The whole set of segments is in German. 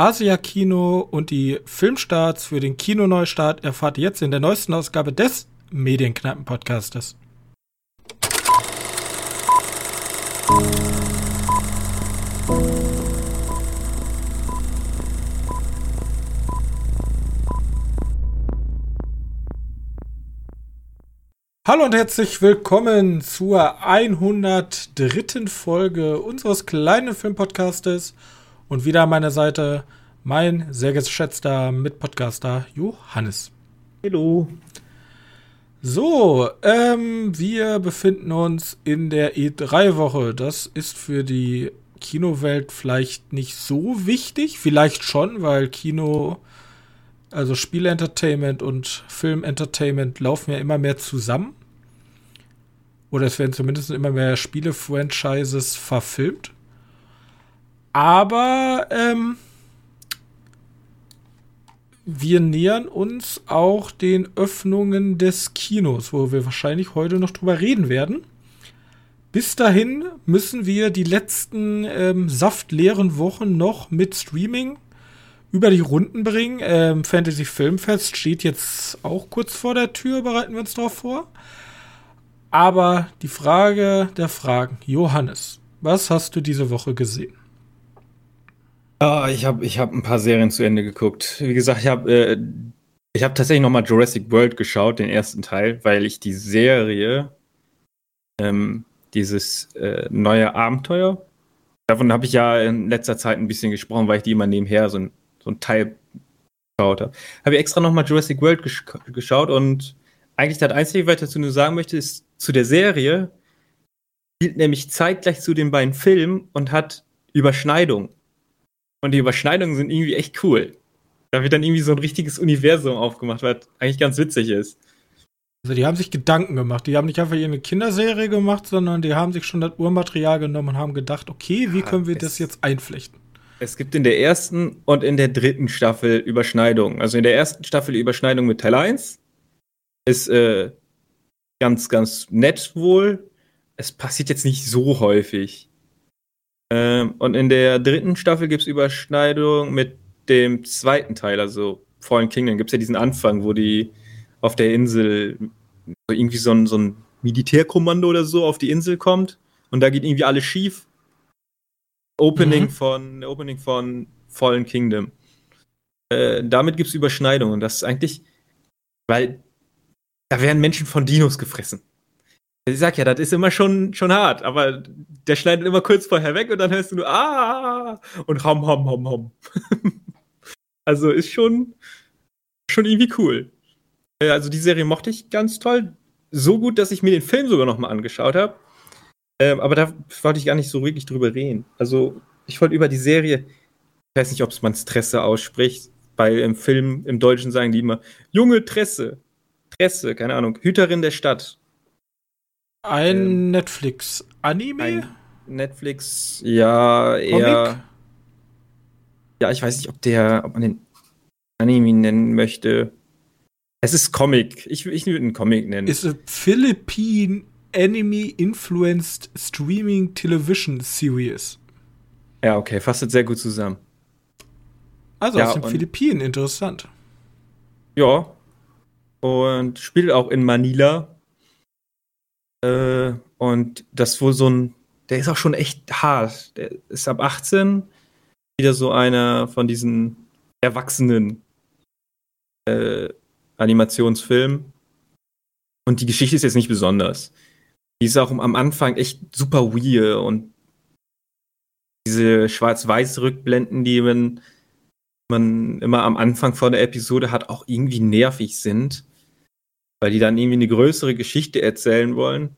Asia-Kino und die Filmstarts für den Kinoneustart erfahrt ihr jetzt in der neuesten Ausgabe des Medienkneipen-Podcastes. Hallo und herzlich willkommen zur 103. Folge unseres kleinen Filmpodcastes. Und wieder an meiner Seite mein sehr geschätzter Mitpodcaster Johannes. Hallo. So, ähm, wir befinden uns in der E3-Woche. Das ist für die Kinowelt vielleicht nicht so wichtig. Vielleicht schon, weil Kino also Spielentertainment und Filmentertainment laufen ja immer mehr zusammen. Oder es werden zumindest immer mehr Spiele-Franchises verfilmt. Aber ähm, wir nähern uns auch den Öffnungen des Kinos, wo wir wahrscheinlich heute noch drüber reden werden. Bis dahin müssen wir die letzten ähm, saftleeren Wochen noch mit Streaming über die Runden bringen. Ähm, Fantasy Filmfest steht jetzt auch kurz vor der Tür, bereiten wir uns darauf vor. Aber die Frage der Fragen, Johannes, was hast du diese Woche gesehen? Ah, ich habe ich hab ein paar Serien zu Ende geguckt. Wie gesagt, ich habe äh, hab tatsächlich noch mal Jurassic World geschaut, den ersten Teil, weil ich die Serie, ähm, dieses äh, neue Abenteuer, davon habe ich ja in letzter Zeit ein bisschen gesprochen, weil ich die immer nebenher so ein, so ein Teil geschaut habe. Habe ich extra noch mal Jurassic World gesch geschaut und eigentlich das Einzige, was ich dazu nur sagen möchte, ist zu der Serie, spielt nämlich zeitgleich zu den beiden Filmen und hat Überschneidungen. Und die Überschneidungen sind irgendwie echt cool. Da wird dann irgendwie so ein richtiges Universum aufgemacht, was eigentlich ganz witzig ist. Also die haben sich Gedanken gemacht. Die haben nicht einfach eine Kinderserie gemacht, sondern die haben sich schon das Urmaterial genommen und haben gedacht, okay, wie können wir das jetzt einflechten? Es gibt in der ersten und in der dritten Staffel Überschneidungen. Also in der ersten Staffel Überschneidung mit Teil 1 ist äh, ganz, ganz nett wohl. Es passiert jetzt nicht so häufig. Ähm, und in der dritten Staffel gibt es Überschneidung mit dem zweiten Teil, also Fallen Kingdom. Gibt es ja diesen Anfang, wo die auf der Insel irgendwie so ein, so ein Militärkommando oder so auf die Insel kommt und da geht irgendwie alles schief. Opening mhm. von Opening von Fallen Kingdom. Äh, damit gibt es Überschneidungen. Das ist eigentlich, weil da werden Menschen von Dinos gefressen. Ich sag ja, das ist immer schon, schon hart, aber der schneidet immer kurz vorher weg und dann hörst du nur ah und ham, ham, ham, ham. also ist schon, schon irgendwie cool. Äh, also die Serie mochte ich ganz toll. So gut, dass ich mir den Film sogar nochmal angeschaut habe. Ähm, aber da wollte ich gar nicht so wirklich drüber reden. Also ich wollte über die Serie, ich weiß nicht, ob es man Tresse ausspricht, weil im Film, im Deutschen sagen die immer, junge Tresse. Tresse, keine Ahnung, Hüterin der Stadt. Ein ähm, Netflix-Anime? Netflix, ja, eher. Comic? Ja, ich weiß nicht, ob der, ob man den Anime nennen möchte. Es ist Comic. Ich, ich würde einen Comic nennen. Ist a Philippine Anime Influenced Streaming Television Series. Ja, okay, fasst jetzt sehr gut zusammen. Also ja, aus den Philippinen, interessant. Ja. Und spielt auch in Manila. Äh, und das wohl so ein, der ist auch schon echt hart. Der ist ab 18 wieder so einer von diesen erwachsenen äh, Animationsfilmen. Und die Geschichte ist jetzt nicht besonders. Die ist auch am Anfang echt super weird und diese Schwarz-Weiß-Rückblenden, die man, man immer am Anfang von der Episode hat, auch irgendwie nervig sind weil die dann irgendwie eine größere Geschichte erzählen wollen.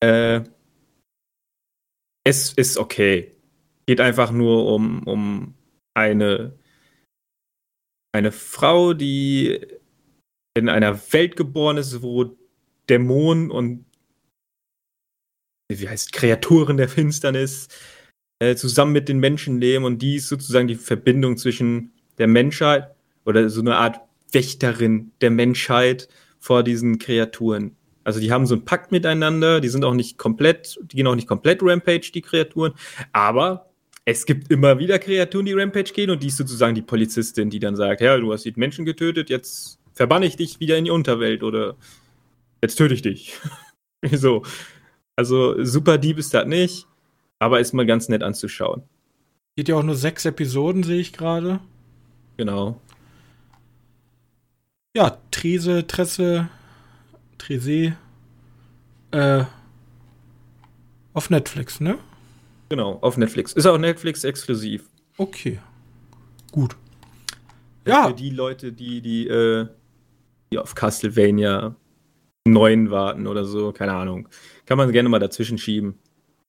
Äh, es ist okay. Geht einfach nur um, um eine, eine Frau, die in einer Welt geboren ist, wo Dämonen und wie heißt Kreaturen der Finsternis äh, zusammen mit den Menschen leben und die ist sozusagen die Verbindung zwischen der Menschheit oder so eine Art Wächterin der Menschheit vor diesen Kreaturen. Also die haben so einen Pakt miteinander, die sind auch nicht komplett, die gehen auch nicht komplett Rampage, die Kreaturen, aber es gibt immer wieder Kreaturen, die Rampage gehen und die ist sozusagen die Polizistin, die dann sagt, ja, du hast die Menschen getötet, jetzt verbanne ich dich wieder in die Unterwelt oder jetzt töte ich dich. so. Also super Dieb ist das nicht, aber ist mal ganz nett anzuschauen. Geht ja auch nur sechs Episoden, sehe ich gerade. Genau. Ja, Trese, Tresse, Trese, äh, auf Netflix, ne? Genau, auf Netflix. Ist auch Netflix exklusiv. Okay. Gut. Ja. Für die Leute, die, die, äh, die auf Castlevania 9 warten oder so, keine Ahnung. Kann man gerne mal dazwischen schieben.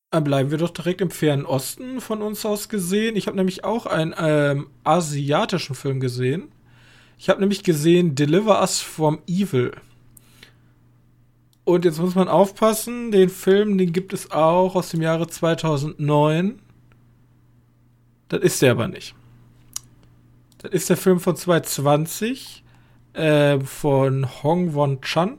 Dann bleiben wir doch direkt im fernen Osten von uns aus gesehen. Ich habe nämlich auch einen ähm, asiatischen Film gesehen. Ich habe nämlich gesehen Deliver Us from Evil. Und jetzt muss man aufpassen, den Film, den gibt es auch aus dem Jahre 2009. Das ist der aber nicht. Das ist der Film von 2020 äh, von Hong Won Chan.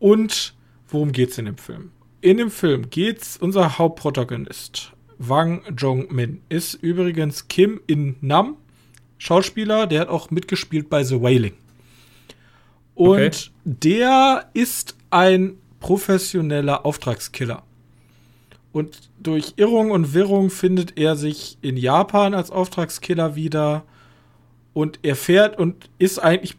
Und worum geht's in dem Film? In dem Film geht's, unser Hauptprotagonist, Wang Jong-min, ist übrigens Kim In Nam, Schauspieler, der hat auch mitgespielt bei The Wailing. Und okay. der ist ein professioneller Auftragskiller. Und durch Irrung und Wirrung findet er sich in Japan als Auftragskiller wieder. Und er fährt und ist eigentlich,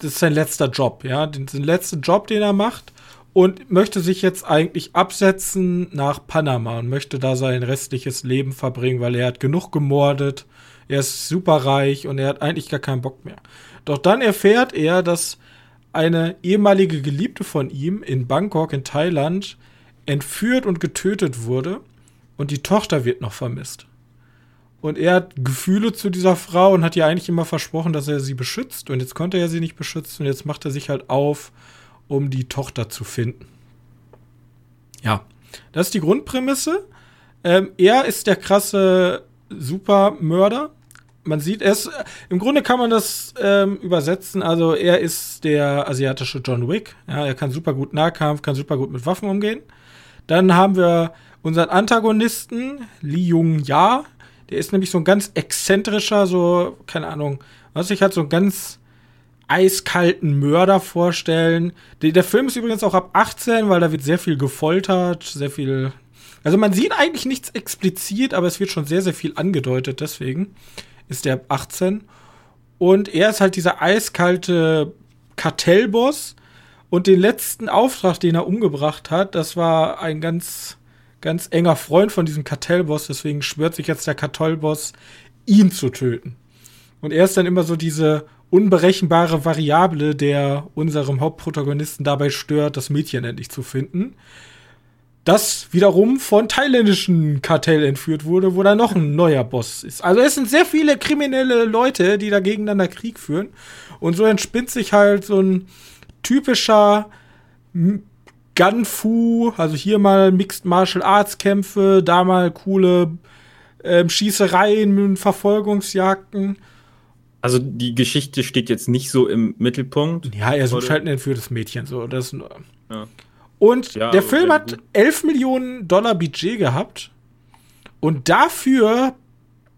das ist sein letzter Job, ja, den, den letzten Job, den er macht. Und möchte sich jetzt eigentlich absetzen nach Panama und möchte da sein restliches Leben verbringen, weil er hat genug gemordet. Er ist super reich und er hat eigentlich gar keinen Bock mehr. Doch dann erfährt er, dass eine ehemalige Geliebte von ihm in Bangkok in Thailand entführt und getötet wurde und die Tochter wird noch vermisst. Und er hat Gefühle zu dieser Frau und hat ihr eigentlich immer versprochen, dass er sie beschützt. Und jetzt konnte er sie nicht beschützen und jetzt macht er sich halt auf, um die Tochter zu finden. Ja, das ist die Grundprämisse. Ähm, er ist der krasse Supermörder man sieht es, im Grunde kann man das ähm, übersetzen. Also er ist der asiatische John Wick. Ja, er kann super gut Nahkampf, kann super gut mit Waffen umgehen. Dann haben wir unseren Antagonisten, Li Jung Ja. Der ist nämlich so ein ganz exzentrischer, so, keine Ahnung, was ich halt so einen ganz eiskalten Mörder vorstellen. Der Film ist übrigens auch ab 18, weil da wird sehr viel gefoltert, sehr viel. Also man sieht eigentlich nichts explizit, aber es wird schon sehr, sehr viel angedeutet, deswegen ist der 18. Und er ist halt dieser eiskalte Kartellboss. Und den letzten Auftrag, den er umgebracht hat, das war ein ganz, ganz enger Freund von diesem Kartellboss. Deswegen schwört sich jetzt der Kartellboss, ihn zu töten. Und er ist dann immer so diese unberechenbare Variable, der unserem Hauptprotagonisten dabei stört, das Mädchen endlich zu finden das wiederum von thailändischen Kartell entführt wurde, wo da noch ein neuer Boss ist. Also es sind sehr viele kriminelle Leute, die da gegeneinander Krieg führen. Und so entspinnt sich halt so ein typischer Gunfu, also hier mal Mixed Martial Arts Kämpfe, da mal coole ähm, Schießereien, Verfolgungsjagden. Also die Geschichte steht jetzt nicht so im Mittelpunkt. Ja, er sucht halt ein entführtes Mädchen, so das. Ja. Und ja, der Film hat 11 Millionen Dollar Budget gehabt. Und dafür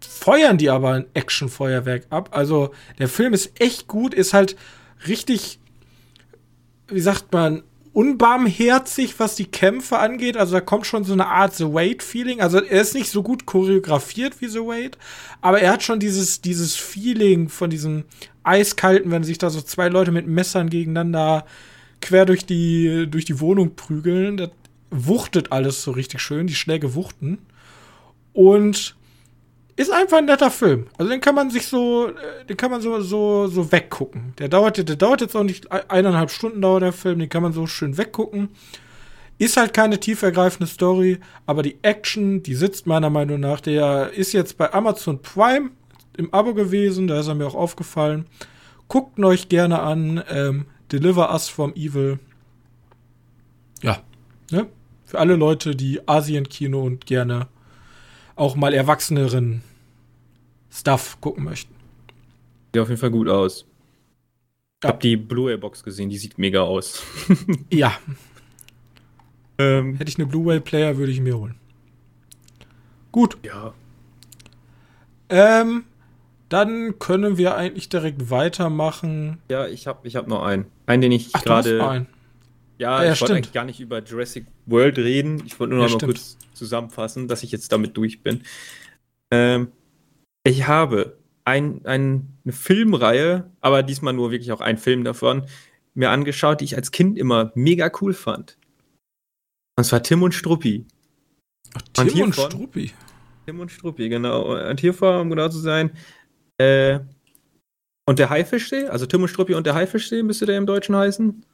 feuern die aber ein Actionfeuerwerk ab. Also der Film ist echt gut, ist halt richtig, wie sagt man, unbarmherzig, was die Kämpfe angeht. Also da kommt schon so eine Art The Wait-Feeling. Also er ist nicht so gut choreografiert wie The Wait, aber er hat schon dieses, dieses Feeling von diesem Eiskalten, wenn sich da so zwei Leute mit Messern gegeneinander quer durch die, durch die Wohnung prügeln. Das wuchtet alles so richtig schön, die Schläge wuchten. Und ist einfach ein netter Film. Also den kann man sich so, äh, den kann man so, so, so weggucken. Der dauert, der dauert jetzt auch nicht eineinhalb Stunden dauert der Film, den kann man so schön weggucken. Ist halt keine tiefergreifende Story, aber die Action, die sitzt meiner Meinung nach. Der ist jetzt bei Amazon Prime im Abo gewesen, da ist er mir auch aufgefallen. Guckt ihn euch gerne an. Ähm, Deliver Us from Evil. Ja, ne? Für alle Leute, die Asien-Kino und gerne auch mal erwachseneren Stuff gucken möchten. Sieht auf jeden Fall gut aus. Ich ja. hab die Blu-ray-Box gesehen, die sieht mega aus. ja. Ähm, Hätte ich eine Blu-ray-Player, würde ich mir holen. Gut. Ja. Ähm, dann können wir eigentlich direkt weitermachen. Ja, ich habe ich hab noch einen. Einen, den ich gerade. Ja, Ah, ja, ich wollte eigentlich gar nicht über Jurassic World reden. Ich wollte nur Ja, noch mal stimmt. kurz zusammenfassen, dass ich jetzt damit durch bin. Ähm, ich habe ein, ein, eine Filmreihe, aber diesmal nur wirklich auch einen Film davon, mir angeschaut, die ich als Kind immer mega cool fand. Und zwar Tim und Struppi. Ach, Und Tim und hiervon- Struppi. Tim und Struppi, genau. Und hiervor, um genau zu sein, äh, und der Haifischsee, also Tim und Struppi und der Haifischsee müsste der im Deutschen heißen.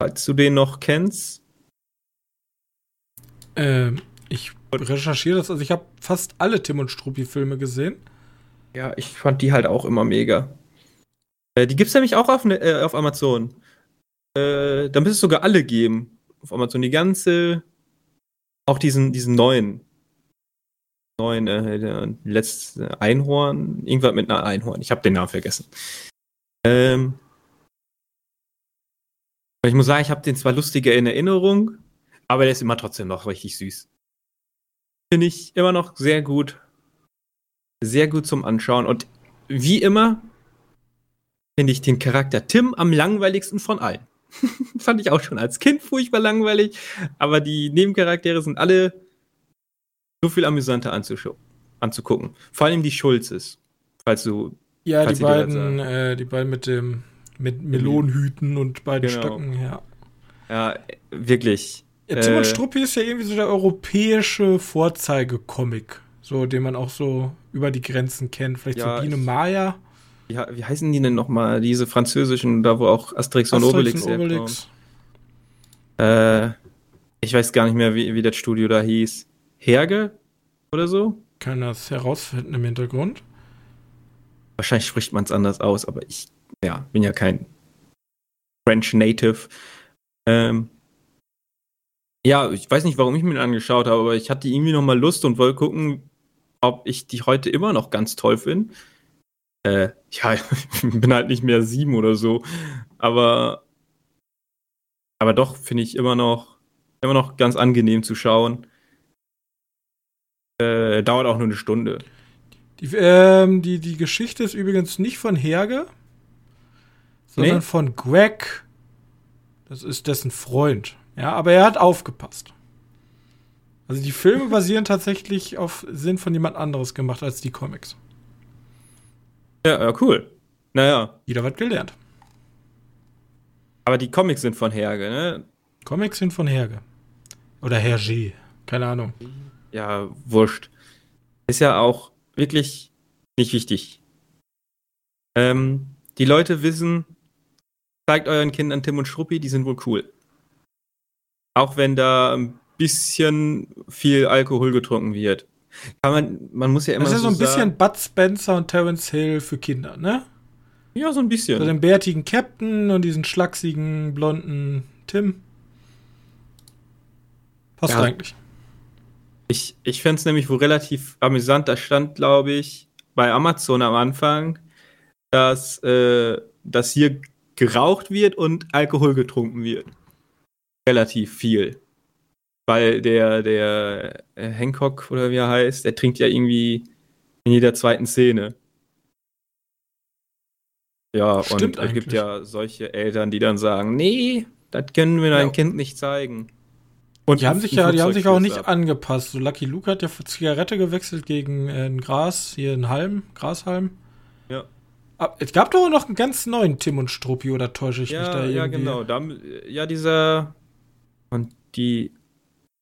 Falls du den noch kennst. Ähm, ich recherchiere das. Also ich habe fast alle Tim und Struppi-Filme gesehen. Ja, ich fand die halt auch immer mega. Äh, die gibt's nämlich auch auf, ne, äh, auf Amazon. Äh, da müsste es sogar alle geben. Auf Amazon die ganze, auch diesen, diesen neuen. Neuen, äh, letzte Einhorn. Irgendwas mit einer Einhorn. Ich habe den Namen vergessen. Ähm. Ich muss sagen, ich habe den zwar lustiger in Erinnerung, aber der ist immer trotzdem noch richtig süß. Finde ich immer noch sehr gut sehr gut zum Anschauen. Und wie immer finde ich den Charakter Tim am langweiligsten von allen. Fand ich auch schon als Kind furchtbar langweilig, aber die Nebencharaktere sind alle so viel amüsanter anzuschauen, anzugucken. Vor allem die Schulzes, falls du. Ja, Falls die beiden, äh, die beiden mit dem mit Melonenhüten und beiden Genau. Stöcken, ja. Ja, wirklich. ja Tim und Äh, Struppi ist ja irgendwie so der europäische Vorzeigecomic, so den man auch so über die Grenzen kennt. Vielleicht Ja, so Biene Maya, Wie, wie heißen die denn nochmal? Diese französischen, da wo auch Asterix und Obelix, Asterix und? Obelix. Äh, ich weiß gar nicht mehr, wie, wie das Studio da hieß. Herge oder so? Kann das herausfinden im Hintergrund. Wahrscheinlich spricht man es anders aus, aber ich ja, bin ja kein French Native. Ähm, ja, ich weiß nicht, warum ich mir den angeschaut habe, aber ich hatte irgendwie noch mal Lust und wollte gucken, ob ich die heute immer noch ganz toll finde. Äh, ja, ich bin halt nicht mehr sieben oder so, aber aber doch finde ich immer noch immer noch ganz angenehm zu schauen. Äh, dauert auch nur eine Stunde. Die, ähm, die, die Geschichte ist übrigens nicht von Herge, sondern Nee? von Greg. Das ist dessen Freund. Ja, aber er hat aufgepasst. Also die Filme basieren tatsächlich auf, sind von jemand anderes gemacht als die Comics. Ja, ja, cool. Naja, Wieder was gelernt. aber die Comics sind von Herge, ne? Comics sind von Herge. Oder Hergé. Keine Ahnung. Ja, wurscht. Ist ja auch wirklich nicht wichtig. Ähm, die Leute wissen, zeigt euren Kindern Tim und Struppi, die sind wohl cool. Auch wenn da ein bisschen viel Alkohol getrunken wird. Kann man, man muss ja immer Das ist ja so ein bisschen Bud Spencer und Terence Hill für Kinder, ne? Ja, so ein bisschen. So den bärtigen Captain und diesen schlachsigen, blonden Tim. Passt Ja. eigentlich. Ich, ich fände es nämlich wohl relativ amüsant. Da stand, glaube ich, bei Amazon am Anfang, dass, äh, dass hier geraucht wird und Alkohol getrunken wird. Relativ viel. Weil der, der äh, Hancock oder wie er heißt, der trinkt ja irgendwie in jeder zweiten Szene. Ja, Stimmt und es gibt ja solche Eltern, die dann sagen, nee, das können wir deinem Ja. Kind nicht zeigen. Und Die haben sich ja, die haben sich auch nicht ab. angepasst. So Lucky Luke hat ja für Zigarette gewechselt gegen äh, ein Gras, hier ein Halm, Grashalm. Ja. Aber es gab doch noch einen ganz neuen Tim und Struppi, oder täusche ich mich Ja, da irgendwie? ja, genau. Da, ja, dieser und die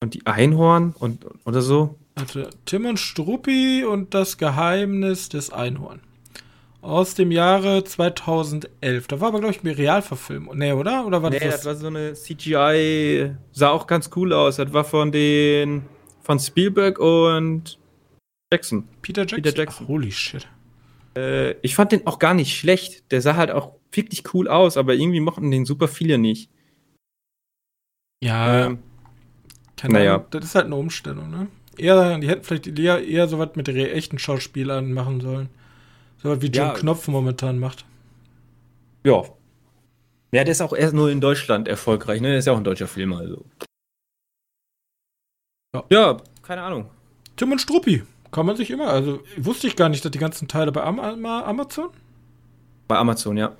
und die Einhorn und oder so. Warte, Tim und Struppi und das Geheimnis des Einhorn. Aus dem Jahre 2011. Da war aber, glaube ich, eine Realverfilmung. Nee, oder? Oder war Nee, das, das war so eine CGI, sah auch ganz cool aus. Das war von den von Spielberg und Jackson. Peter Jackson? Peter Jackson. Ach, holy shit. Äh, ich fand den auch gar nicht schlecht. Der sah halt auch wirklich cool aus, aber irgendwie mochten den super viele nicht. Ja, Ähm, keine naja. Ahnung. Das ist halt eine Umstellung, ne? Eher, die hätten vielleicht eher, eher so was mit echten Schauspielern machen sollen. So was wie Jim Ja. Knopf momentan macht. ja. Ja, der ist auch erst nur in Deutschland erfolgreich, ne? Der ist ja auch ein deutscher Film, also. Ja. Ja, keine Ahnung. Tim und Struppi. kann man sich immer. Also wusste ich gar nicht, dass die ganzen Teile bei Am Am Amazon? Bei Amazon, ja.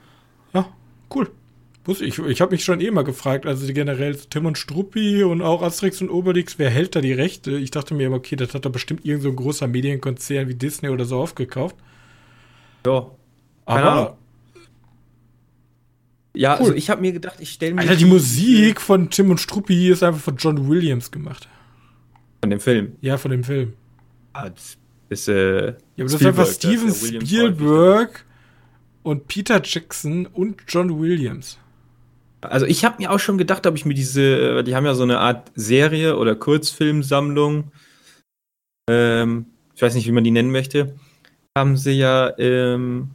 Ja, cool. Wusste ich. Ich habe mich schon eh mal gefragt, also generell Tim und Struppi und auch Asterix und Obelix, wer hält da die Rechte? Ich dachte mir immer, okay, das hat da bestimmt irgend so ein großer Medienkonzern wie Disney oder so aufgekauft. Ja. Aber Ja, Cool. also ich habe mir gedacht, ich stelle mir Alter, die Musik von Tim und Struppi ist einfach von John Williams gemacht. von dem Film. Ja, von dem Film. Ah, das ist äh, Ja, aber das ist einfach Steven Williams Spielberg und Peter Jackson und John Williams. Also ich habe mir auch schon gedacht, ob ich mir diese, äh, die haben ja so eine Art Serie oder Kurzfilmsammlung, ähm, ich weiß nicht, wie man die nennen möchte, haben sie ja, ähm,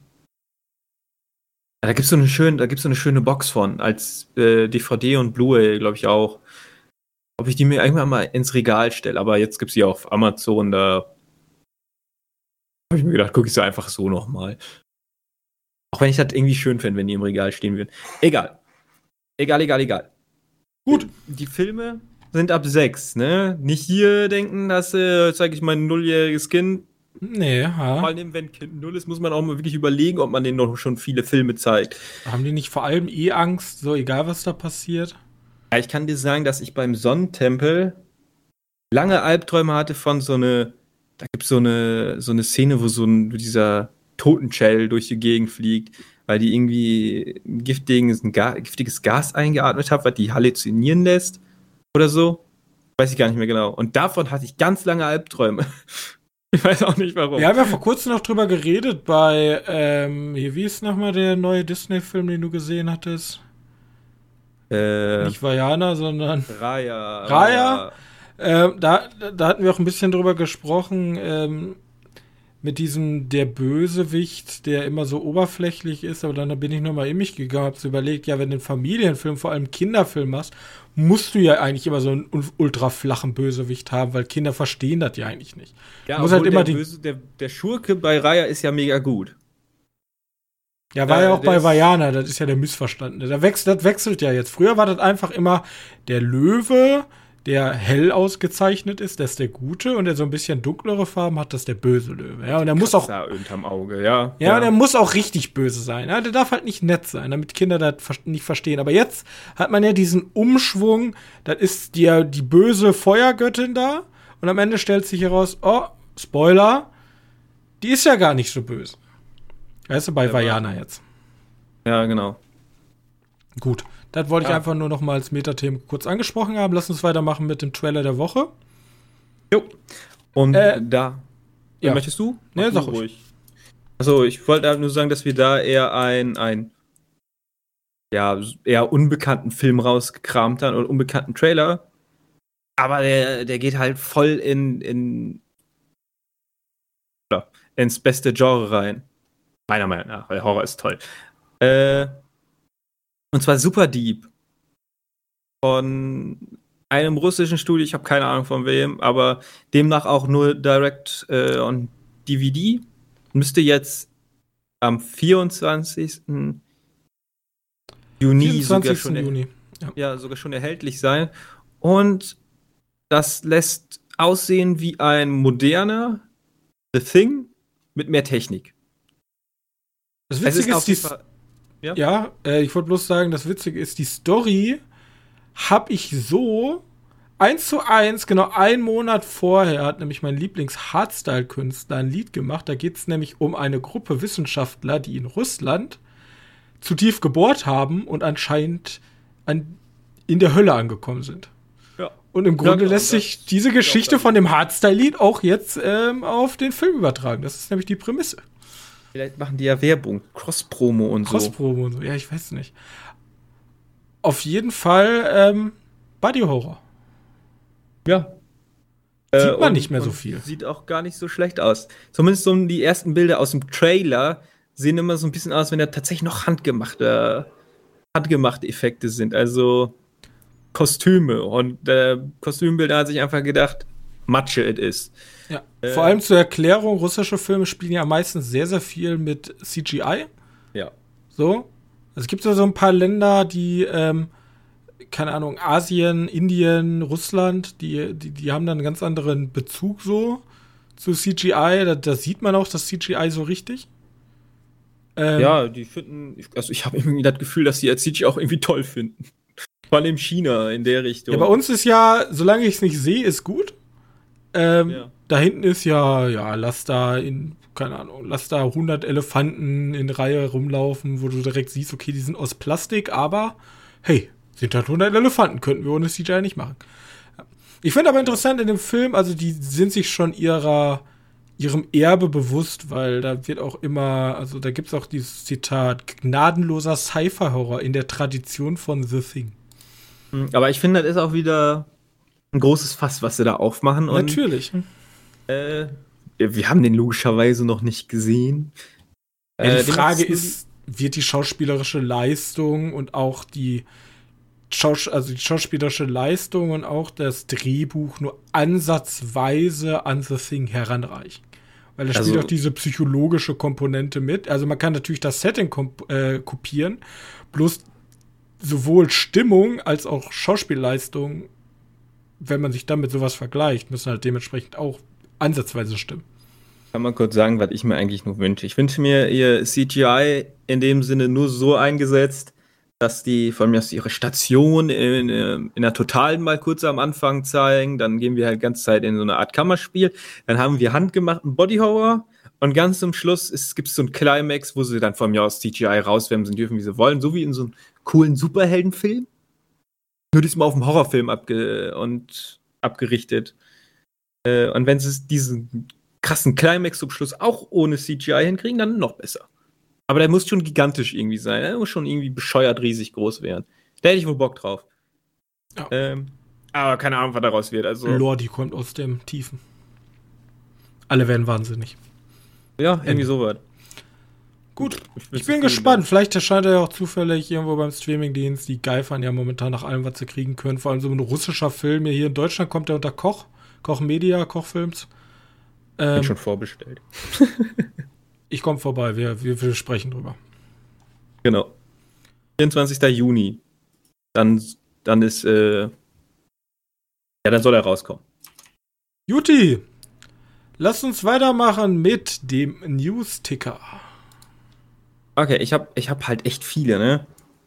da gibt's so so eine schöne Box von als äh, DVD und Blu-ray, glaube ich auch. Ob ich die mir irgendwann mal ins Regal stelle, aber jetzt gibt's die auf Amazon, da habe ich mir gedacht, gucke ich sie einfach so nochmal. Auch wenn ich das irgendwie schön fände, wenn die im Regal stehen würden. Egal. Egal, egal, egal. Gut. Die Filme sind ab sechs, ne? Nicht hier denken, dass, äh, zeige ich mein nulljähriges Kind. Nee, Vor ha. allem, wenn Kind null ist, muss man auch mal wirklich überlegen, ob man denen noch schon viele Filme zeigt. Haben die nicht vor allem eh Angst, so egal was da passiert? Ja, ich kann dir sagen, dass ich beim Sonnentempel lange Albträume hatte von so eine, da gibt's so eine, so eine Szene, wo so ein, dieser Totenshell durch die Gegend fliegt, weil die irgendwie ein giftiges, ein Ga giftiges Gas eingeatmet hat, was die halluzinieren lässt oder so. Weiß ich gar nicht mehr genau. Und davon hatte ich ganz lange Albträume. Ich weiß auch nicht warum. Wir haben ja vor kurzem noch drüber geredet bei, ähm, hier, wie ist nochmal der neue Disney-Film, den du gesehen hattest? äh, Nicht Vajana, sondern Raya. Raya? Ähm, da, da hatten wir auch ein bisschen drüber gesprochen, ähm, mit diesem der Bösewicht, der immer so oberflächlich ist, aber dann bin ich nochmal in mich gegangen, hab's überlegt, ja, wenn du einen Familienfilm, vor allem Kinderfilm machst, musst du ja eigentlich immer so einen un- ultra flachen Bösewicht haben, weil Kinder verstehen das ja eigentlich nicht. Ja, muss halt immer der, Böse, der, der Schurke bei Raya ist ja mega gut. Ja, war Ja, ja auch bei Vajana, das ist ja der Missverstandene. Da wechselt, das wechselt ja jetzt. Früher war das einfach immer der Löwe, der hell ausgezeichnet ist, das ist der Gute und der so ein bisschen dunklere Farben hat, das ist der böse Löwe. Ja, und der muss auch, Da unterm Auge, ja. ja, und der muss auch richtig böse sein. Ja, der darf halt nicht nett sein, damit Kinder das nicht verstehen. Aber jetzt hat man ja diesen Umschwung, das ist die, die böse Feuergöttin da und am Ende stellt sich heraus, oh, Spoiler, die ist ja gar nicht so böse. Weißt du, bei war- Vajana jetzt. ja, genau. Gut, das wollte ich Ja. einfach nur noch mal als Metathemen kurz angesprochen haben. Lass uns weitermachen mit dem Trailer der Woche. Jo. Und Äh, da. ja. Möchtest du? Nee, Mach sag du ruhig. Also, ich wollte halt nur sagen, dass wir da eher ein, ein ja, eher unbekannten Film rausgekramt haben oder unbekannten Trailer. Aber der, der geht halt voll in, in ins beste Genre rein. Meiner Meinung nach, weil Horror ist toll. Äh, und zwar Super Deep. Von einem russischen Studio, ich habe keine Ahnung von wem, aber demnach auch nur direct äh, on DVD. Müsste jetzt am 24. Juni sogar 24. schon, Juni. ja, sogar schon erhältlich sein. Und das lässt aussehen wie ein moderner The Thing mit mehr Technik. Das Es Witzige ist, Fall- ja. ja, äh, ich wollte bloß sagen, das Witzige ist, die Story habe ich so eins zu eins, genau einen Monat vorher hat nämlich mein Lieblings-Hardstyle-Künstler ein Lied gemacht. Da geht es nämlich um eine Gruppe Wissenschaftler, die in Russland zu tief gebohrt haben und anscheinend an, in der Hölle angekommen sind. Ja. Und im Grunde genau, lässt sich diese Geschichte von dem Hardstyle-Lied auch jetzt ähm, auf den Film übertragen. Das ist nämlich die Prämisse. Vielleicht machen die ja Werbung, Cross-Promo und so. Crossprobe und so. Ja, ich weiß nicht. Auf jeden Fall ähm, Body Horror. Ja. Sieht Äh, man und- nicht mehr so viel. Sieht auch gar nicht so schlecht aus. Zumindest so die ersten Bilder aus dem Trailer sehen immer so ein bisschen aus, wenn da tatsächlich noch handgemachte, handgemachte Effekte sind. Also Kostüme. Und äh, Kostümbilder hat sich einfach gedacht, Matsche it is. Ja. Äh, Vor allem zur Erklärung, russische Filme spielen ja meistens sehr, sehr viel mit CGI. Ja. So. Also es gibt ja so ein paar Länder, die, ähm, keine Ahnung, Asien, Indien, Russland, die, die, die haben dann einen ganz anderen Bezug so zu CGI. Da, da sieht man auch das CGI so richtig. Ähm, ja, die finden, also ich habe irgendwie das Gefühl, dass die CGI auch irgendwie toll finden. Vor allem China in der Richtung. Ja, bei uns ist ja, solange ich es nicht sehe, ist gut. Ähm, ja. Da hinten ist ja, ja, lass da in, keine Ahnung, lass da 100 Elefanten in Reihe rumlaufen, wo du direkt siehst, okay, die sind aus Plastik, aber hey, sind halt 100 Elefanten, könnten wir ohne CGI nicht machen. Ich finde aber interessant in dem Film, also die sind sich schon ihrer, ihrem Erbe bewusst, weil da wird auch immer, also da gibt es auch dieses Zitat, gnadenloser Cypher-Horror in der Tradition von The Thing. Hm, aber ich finde, das ist auch wieder ein großes Fass, was sie da aufmachen. Und, Natürlich. Äh, wir haben den logischerweise noch nicht gesehen. Ja, die äh, Frage ist, wird die schauspielerische Leistung und auch die, Schaus also die schauspielerische Leistung und auch das Drehbuch nur ansatzweise an The Thing heranreichen? Weil da spielt also, auch diese psychologische Komponente mit. Also man kann natürlich das Setting äh, kopieren, bloß sowohl Stimmung als auch Schauspielleistung, wenn man sich damit sowas vergleicht, müssen halt dementsprechend auch ansatzweise stimmen. Kann man kurz sagen, was ich mir eigentlich nur wünsche? Ich wünsche mir ihr CGI in dem Sinne nur so eingesetzt, dass die von mir aus ihre Station in, in der Totalen mal kurz am Anfang zeigen. Dann gehen wir halt ganze Zeit in so eine Art Kammerspiel. Dann haben wir handgemachten Body Horror. Und ganz zum Schluss gibt es so ein Climax, wo sie dann von mir aus CGI rauswämsen dürfen, wie sie wollen. So wie in so einem coolen Superheldenfilm. Nur diesmal auf dem Horrorfilm abge und abgerichtet. Äh, und wenn sie diesen krassen Climax zum Schluss auch ohne CGI hinkriegen, dann noch besser. Aber der muss schon gigantisch irgendwie sein. Der muss schon irgendwie bescheuert riesig groß werden. Da hätte ich wohl Bock drauf. Ja. Ähm, aber keine Ahnung, was daraus wird. Also, Lordi kommt aus dem Tiefen. Alle werden wahnsinnig. Ja, irgendwie sowas. Gut, ich, ich bin gespannt. Vielleicht erscheint er ja auch zufällig irgendwo beim Streamingdienst. Die geifern ja momentan nach allem, was sie kriegen können. Vor allem so ein russischer Film. Hier in Deutschland kommt er unter Koch. Koch Media, Kochfilms. Ähm, bin schon vorbestellt. ich komme vorbei, wir, wir, wir, sprechen drüber. Genau. 24. Juni. Dann, dann ist, äh, ja, dann soll er rauskommen. Juti, lass uns weitermachen mit dem News-Ticker. Okay, ich habe ich hab halt echt viele, ne?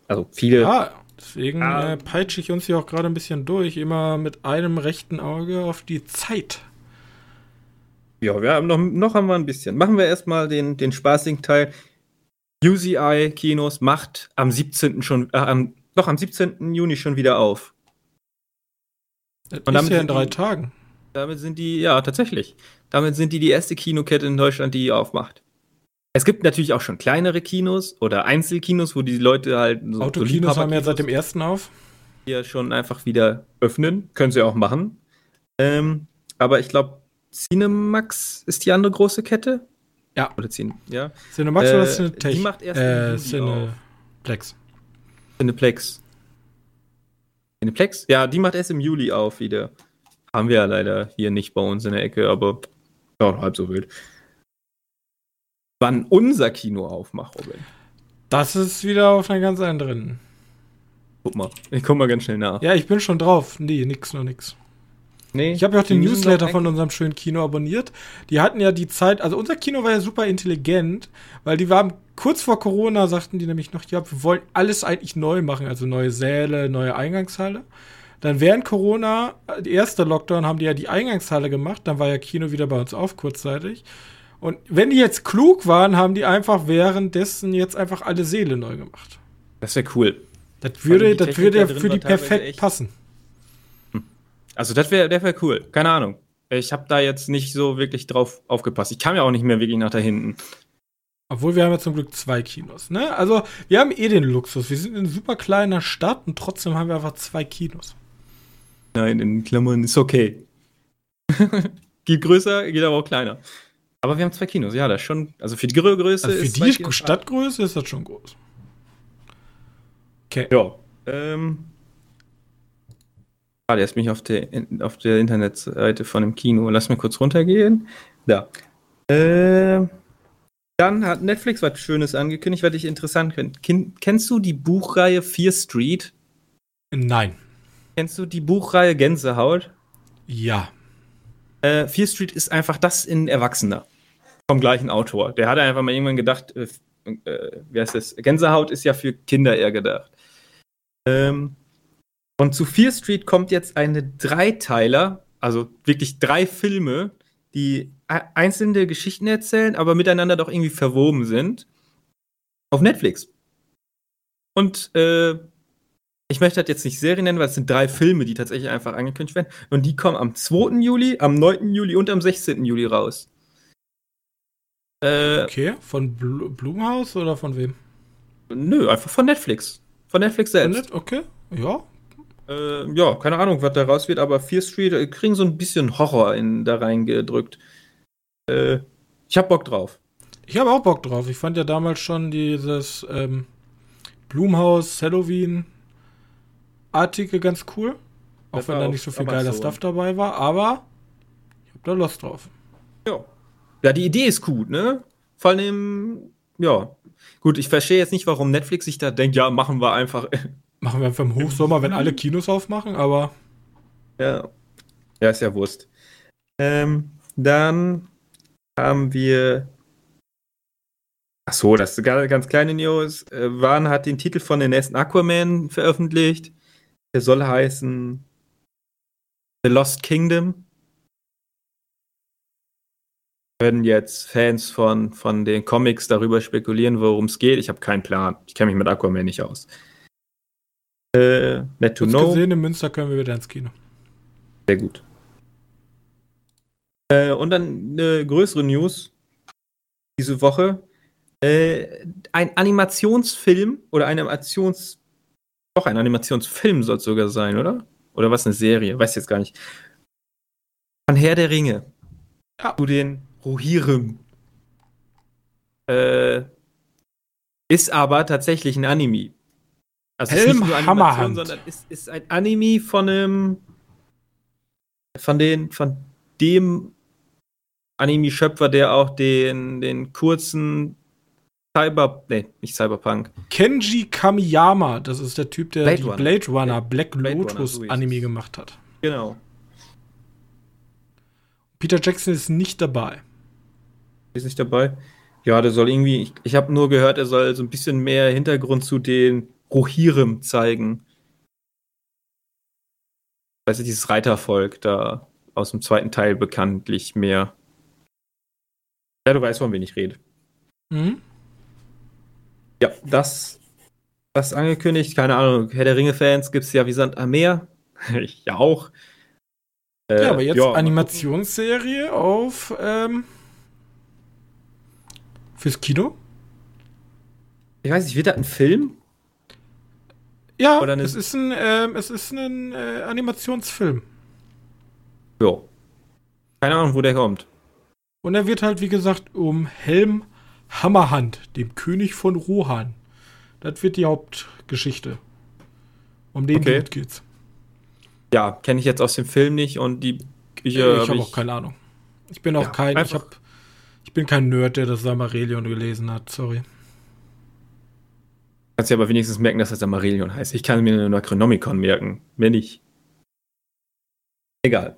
Also viele. Ja, deswegen ah. äh, peitsche ich uns hier auch gerade ein bisschen durch, immer mit einem rechten Auge auf die Zeit. Ja, wir haben noch, noch haben wir ein bisschen. Machen wir erstmal den, den spaßigen Teil. UCI Kinos macht am 17. schon, äh, am, doch am 17. Juni schon wieder auf. Das Und ist ja in drei die, Tagen. Damit sind die, ja, tatsächlich. Damit sind die die erste Kinokette in Deutschland, die aufmacht. Es gibt natürlich auch schon kleinere Kinos oder Einzelkinos, wo die Leute halt so Autokinos so haben ja seit dem ersten auf. Ja schon einfach wieder öffnen. Können sie auch machen. Ähm, aber ich glaube, Cinemax ist die andere große Kette. Ja. Oder Cine, ja. Cinemax äh, oder Cinetech? Die macht erst äh, Cineplex. Cineplex. Cineplex? Ja, die macht erst im Juli auf wieder. Haben wir ja leider hier nicht bei uns in der Ecke, aber ja, halb so wild wann unser Kino aufmacht, Robin. Das ist wieder auf einer ganz anderen. Guck mal, ich guck mal ganz schnell nach. Ja, ich bin schon drauf. Nee, nix, noch nix. Nee, ich habe ja auch den Newsletter von unserem schönen Kino abonniert. Die hatten ja die Zeit, also unser Kino war ja super intelligent, weil die waren kurz vor Corona, sagten die nämlich noch, ja, wir wollen alles eigentlich neu machen, also neue Säle, neue Eingangshalle. Dann während Corona, der erste Lockdown, haben die ja die Eingangshalle gemacht, dann war ja Kino wieder bei uns auf kurzzeitig. Und wenn die jetzt klug waren, haben die einfach währenddessen jetzt einfach alle Seele neu gemacht. Das wäre cool. Das würde, das würde ja für die perfekt passen. Hm. Also das wäre, der wäre cool. Keine Ahnung. Ich habe da jetzt nicht so wirklich drauf aufgepasst. Ich kam ja auch nicht mehr wirklich nach da hinten. Obwohl wir haben ja zum Glück zwei Kinos, ne? Also wir haben eh den Luxus. Wir sind in einer super kleiner Stadt und trotzdem haben wir einfach zwei Kinos. Nein, in Klammern ist okay. geht größer, geht aber auch kleiner. Aber wir haben zwei Kinos, ja, das ist schon. Also für die Größe also für ist. Für die Stadtgröße ist das schon groß. Okay. Ja. Ähm. Ah, jetzt bin ich auf der, auf der Internetseite von dem Kino. Lass mir kurz runtergehen. Da. Äh, dann hat Netflix was Schönes angekündigt, was ich interessant finde. Kennst du die Buchreihe Fear Street? Nein. Kennst du die Buchreihe Gänsehaut? Ja. Äh, Fear Street ist einfach das in Erwachsener. Vom gleichen Autor. Der hatte einfach mal irgendwann gedacht, äh, äh, wie heißt das? Gänsehaut ist ja für Kinder eher gedacht. Ähm, und zu Fear Street kommt jetzt eine Dreiteiler, also wirklich drei Filme, die einzelne Geschichten erzählen, aber miteinander doch irgendwie verwoben sind. Auf Netflix. Und äh, ich möchte das jetzt nicht Serie nennen, weil es sind drei Filme, die tatsächlich einfach angekündigt werden. Und die kommen am 2. Juli, am 9. Juli und am 16. Juli raus. Äh, okay, von Bl Blumhaus oder von wem? Nö, einfach von Netflix. Von Netflix selbst. Okay, ja. Äh, ja, keine Ahnung, was da raus wird, aber Fear Street äh, kriegen so ein bisschen Horror in, da reingedrückt. Äh, ich hab Bock drauf. Ich habe auch Bock drauf. Ich fand ja damals schon dieses ähm, Blumhaus Halloween Artikel ganz cool. Auch das wenn da nicht so viel geiler Stuff dabei war, aber ich hab da Lust drauf. Ja. Ja, die Idee ist gut, ne? Vor allem, ja. Gut, ich verstehe jetzt nicht, warum Netflix sich da denkt, ja, machen wir einfach. Machen wir einfach im Hochsommer, wenn alle Kinos aufmachen, aber. Ja. Ja, ist ja Wurst. Ähm, dann haben wir. Ach so, das ist eine ganz kleine News. Äh, Warn hat den Titel von den nächsten Aquaman veröffentlicht. Der soll heißen The Lost Kingdom. Können jetzt Fans von, von den Comics darüber spekulieren, worum es geht. Ich habe keinen Plan. Ich kenne mich mit Aquaman nicht aus. Äh, net to know. gesehen, in Münster können wir wieder ins Kino. Sehr gut. Äh, und dann eine größere News diese Woche. Äh, ein Animationsfilm oder ein Animations... Doch, ein Animationsfilm soll es sogar sein, oder? Oder was, eine Serie? Weiß jetzt gar nicht. Von Herr der Ringe. Ja. Zu den Rohirrim. Äh, ist aber tatsächlich ein Anime. Also Helm ist nicht nur Animation, sondern ist, ist ein Anime von einem von den von dem Anime-Schöpfer, der auch den, den kurzen Cyber, nee, nicht Cyberpunk. Kenji Kamiyama, das ist der Typ, der Blade die Runner. Blade Runner, Black Blade Lotus Runner, so Anime gemacht hat. Genau. Peter Jackson ist nicht dabei. Ist nicht dabei? Ja, der soll irgendwie, ich, ich habe nur gehört, er soll so ein bisschen mehr Hintergrund zu den Rohirrim zeigen. Weißt du, dieses Reitervolk da aus dem zweiten Teil bekanntlich mehr. Ja, du weißt, von wem ich rede. Mhm. Ja, das, das angekündigt. Keine Ahnung, Herr der Ringe-Fans gibt es ja wie Sand am Meer. ich auch. Äh, ja, aber jetzt ja, Animationsserie auf ähm, fürs Kino? Ich weiß nicht, wird das ein Film? Ja, Oder es ist ein, ähm, es ist ein äh, Animationsfilm. Ja. Keine Ahnung, wo der kommt. Und er wird halt, wie gesagt, um Helm Hammerhand, dem König von Rohan. Das wird die Hauptgeschichte. Um den okay. geht's. Ja, kenne ich jetzt aus dem Film nicht und die ich, äh, ich habe auch keine Ahnung. Ich bin auch ja, kein ich, hab, ich bin kein Nerd, der das Samarillion gelesen hat, sorry. Kannst du aber wenigstens merken, dass das Samarillion heißt. Ich kann mir nur Necronomicon merken, wenn nicht. Egal.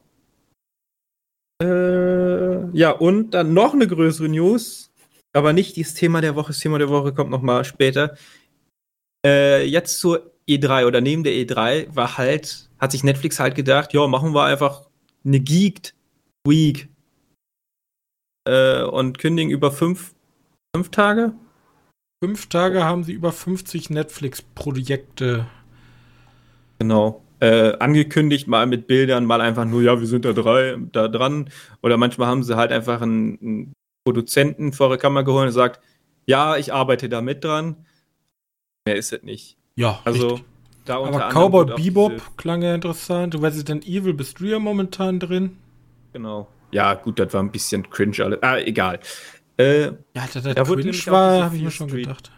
Äh, ja, und dann noch eine größere News, aber nicht das Thema der Woche. Das Thema der Woche kommt noch mal später. Äh, jetzt zur E3 oder neben der E3 war halt, hat sich Netflix halt gedacht, ja, machen wir einfach eine Geeked Week äh, und kündigen über fünf, fünf Tage. Fünf Tage haben sie über 50 Netflix-Projekte. Genau äh, angekündigt, mal mit Bildern, mal einfach nur, ja, wir sind da drei, da dran. Oder manchmal haben sie halt einfach einen, einen Produzenten vor der Kamera geholt und sagt, ja, ich arbeite da mit dran. Mehr ist es nicht. Ja, also da unter Aber Cowboy Bebop klang ja interessant. Resident Evil bist du ja momentan drin. Genau. Ja, gut, das war ein bisschen cringe alles. Ah, egal. Äh, ja, da, da, da cringe war, habe ich mir schon gedacht.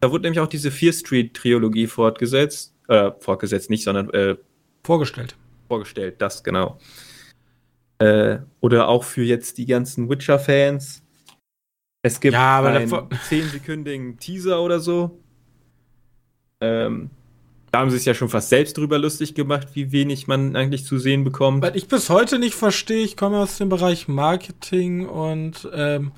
Da wurde nämlich auch diese Fear Street Trilogie fortgesetzt äh, fortgesetzt nicht, sondern äh, vorgestellt. Vorgestellt, das genau. Äh, oder auch für jetzt die ganzen Witcher-Fans. Es gibt ja, einen zehnsekündigen Teaser oder so. Ähm, Da haben sie es ja schon fast selbst drüber lustig gemacht, wie wenig man eigentlich zu sehen bekommt. Was ich bis heute nicht verstehe, ich komme aus dem Bereich Marketing und ähm,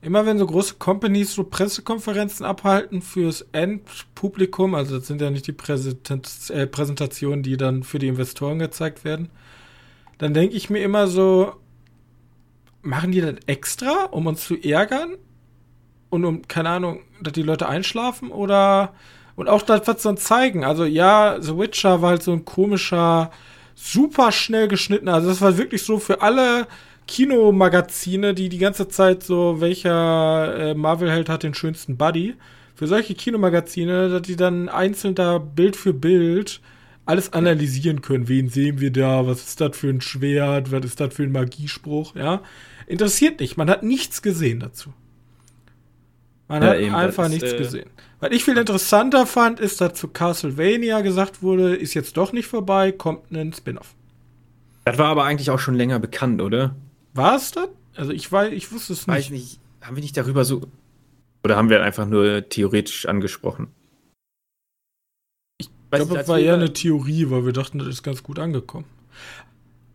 immer wenn so große Companies so Pressekonferenzen abhalten fürs Endpublikum, also das sind ja nicht die Präsentat äh, Präsentationen, die dann für die Investoren gezeigt werden, dann denke ich mir immer so, machen die das extra, um uns zu ärgern? Und um, keine Ahnung, dass die Leute einschlafen? Oder und auch das, was dann zeigen. Also ja, The Witcher war halt so ein komischer, super schnell geschnittener. Also das war wirklich so für alle Kinomagazine, die die ganze Zeit so, welcher äh, Marvel-Held hat den schönsten Buddy. Für solche Kinomagazine, dass die dann einzeln da Bild für Bild alles analysieren können. Wen sehen wir da? Was ist das für ein Schwert? Was ist das für ein Magiespruch? Ja. Interessiert nicht. Man hat nichts gesehen dazu. Man ja, hat eben, einfach nichts äh, gesehen. Was ich viel interessanter fand, ist, dass zu Castlevania gesagt wurde, ist jetzt doch nicht vorbei, kommt ein Spin-off. Das war aber eigentlich auch schon länger bekannt, oder? War es das? Also ich weiß, ich wusste es nicht. Weiß nicht. Haben wir nicht darüber so. Oder haben wir einfach nur theoretisch angesprochen? Ich glaube, das war eher eine Theorie, weil wir dachten, das ist ganz gut angekommen.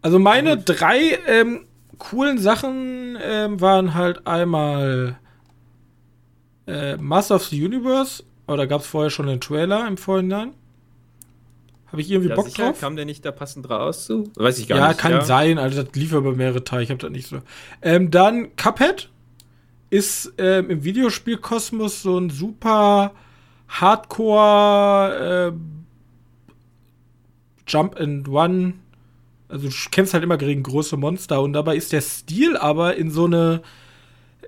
Also meine drei ähm, coolen Sachen ähm, waren halt einmal äh, Master of the Universe, aber da gab es vorher schon einen Trailer im Vorhinein. Habe ich irgendwie ja, Bock sicher? drauf? Kam der nicht da passend raus zu? Weiß ich gar ja, nicht. Kann ja, kann sein. Also das lief über mehrere Teile. Ich habe das nicht so. Ähm, dann Cuphead ist ähm, im Videospielkosmos so ein super Hardcore äh, Jump and One. Also du kämpfst halt immer gegen große Monster und dabei ist der Stil aber in so eine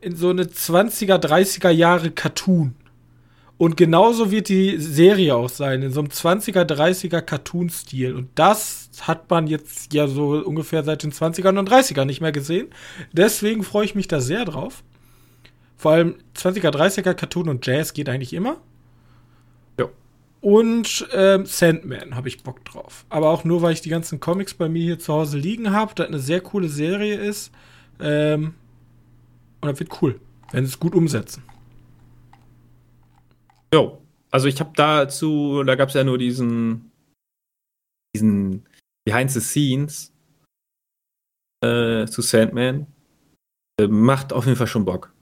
in so eine 20er, 30er Jahre Cartoon. Und genauso wird die Serie auch sein, in so einem 20er, 30er Cartoon-Stil. Und das hat man jetzt ja so ungefähr seit den 20ern und 30ern nicht mehr gesehen. Deswegen freue ich mich da sehr drauf. Vor allem 20er, 30er Cartoon und Jazz geht eigentlich immer. Ja. Und ähm, Sandman habe ich Bock drauf. Aber auch nur, weil ich die ganzen Comics bei mir hier zu Hause liegen habe, das eine sehr coole Serie ist. Ähm, und das wird cool, wenn sie es gut umsetzen. Jo, also ich habe dazu, da gab es ja nur diesen, diesen Behind the Scenes äh, zu Sandman. Äh, macht auf jeden Fall schon Bock.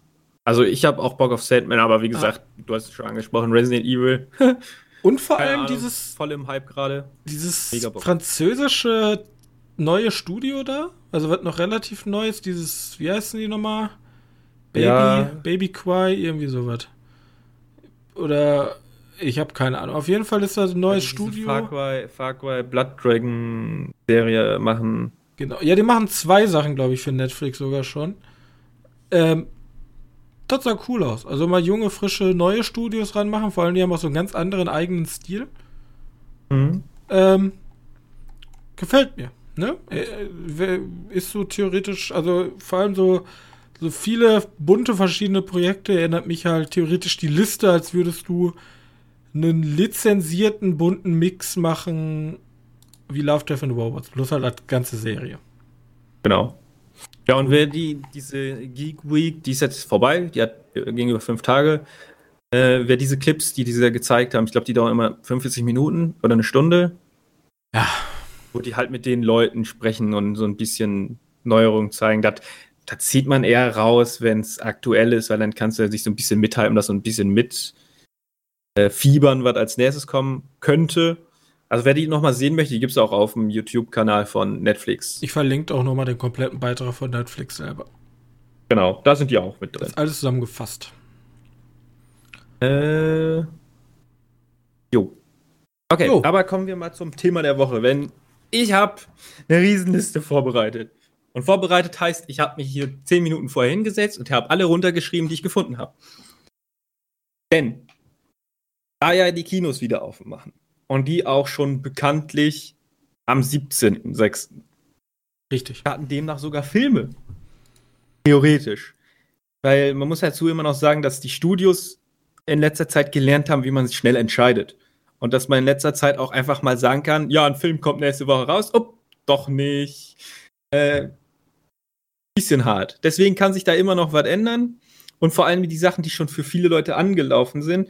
Also ich habe auch Bock auf Sandman, aber wie gesagt, ah. du hast es schon angesprochen, Resident Evil. Und vor allem Ahnung, dieses voll im Hype gerade. Dieses französische neue Studio da, also wird noch relativ neues, dieses, wie heißen die nochmal? Baby, ja. Baby Quai, irgendwie sowas. Oder ich habe keine Ahnung. Auf jeden Fall ist das ein neues also Studio. Far Cry, Far Cry Blood Dragon Serie machen. Genau. Ja, die machen zwei Sachen, glaube ich, für Netflix sogar schon. Ähm, das sah cool aus. Also mal junge, frische, neue Studios ranmachen. Vor allem, die haben auch so einen ganz anderen eigenen Stil. Mhm. Ähm, gefällt mir. Ne? Äh, ist so theoretisch, also vor allem so so viele bunte verschiedene Projekte erinnert mich halt theoretisch die Liste, als würdest du einen lizenzierten bunten Mix machen wie Love, Death and Robots, plus halt die ganze Serie. Genau. Ja, und wer die, diese Geek Week, die ist jetzt vorbei, die hat gegenüber fünf Tage. Äh, wer diese Clips, die diese gezeigt haben, ich glaube, die dauern immer 45 Minuten oder eine Stunde. Ja. Wo die halt mit den Leuten sprechen und so ein bisschen Neuerungen zeigen. Das da zieht man eher raus, wenn es aktuell ist, weil dann kannst du sich so ein bisschen mithalten, das so ein bisschen mit äh, fiebern, was als nächstes kommen könnte. Also wer die nochmal sehen möchte, die gibt es auch auf dem YouTube-Kanal von Netflix. Ich verlinke auch nochmal den kompletten Beitrag von Netflix selber. Genau, da sind die auch mit drin. Das ist alles zusammengefasst. Äh. Jo. Okay, jo. aber kommen wir mal zum Thema der Woche. Wenn ich habe eine Riesenliste vorbereitet. Und vorbereitet heißt, ich habe mich hier zehn Minuten vorher hingesetzt und habe alle runtergeschrieben, die ich gefunden habe. Denn da ja die Kinos wieder aufmachen und die auch schon bekanntlich am 17.06. Richtig. hatten demnach sogar Filme. Theoretisch. Weil man muss dazu immer noch sagen, dass die Studios in letzter Zeit gelernt haben, wie man sich schnell entscheidet. Und dass man in letzter Zeit auch einfach mal sagen kann, ja, ein Film kommt nächste Woche raus, oh, doch nicht. Äh, bisschen hart. Deswegen kann sich da immer noch was ändern. Und vor allem die Sachen, die schon für viele Leute angelaufen sind,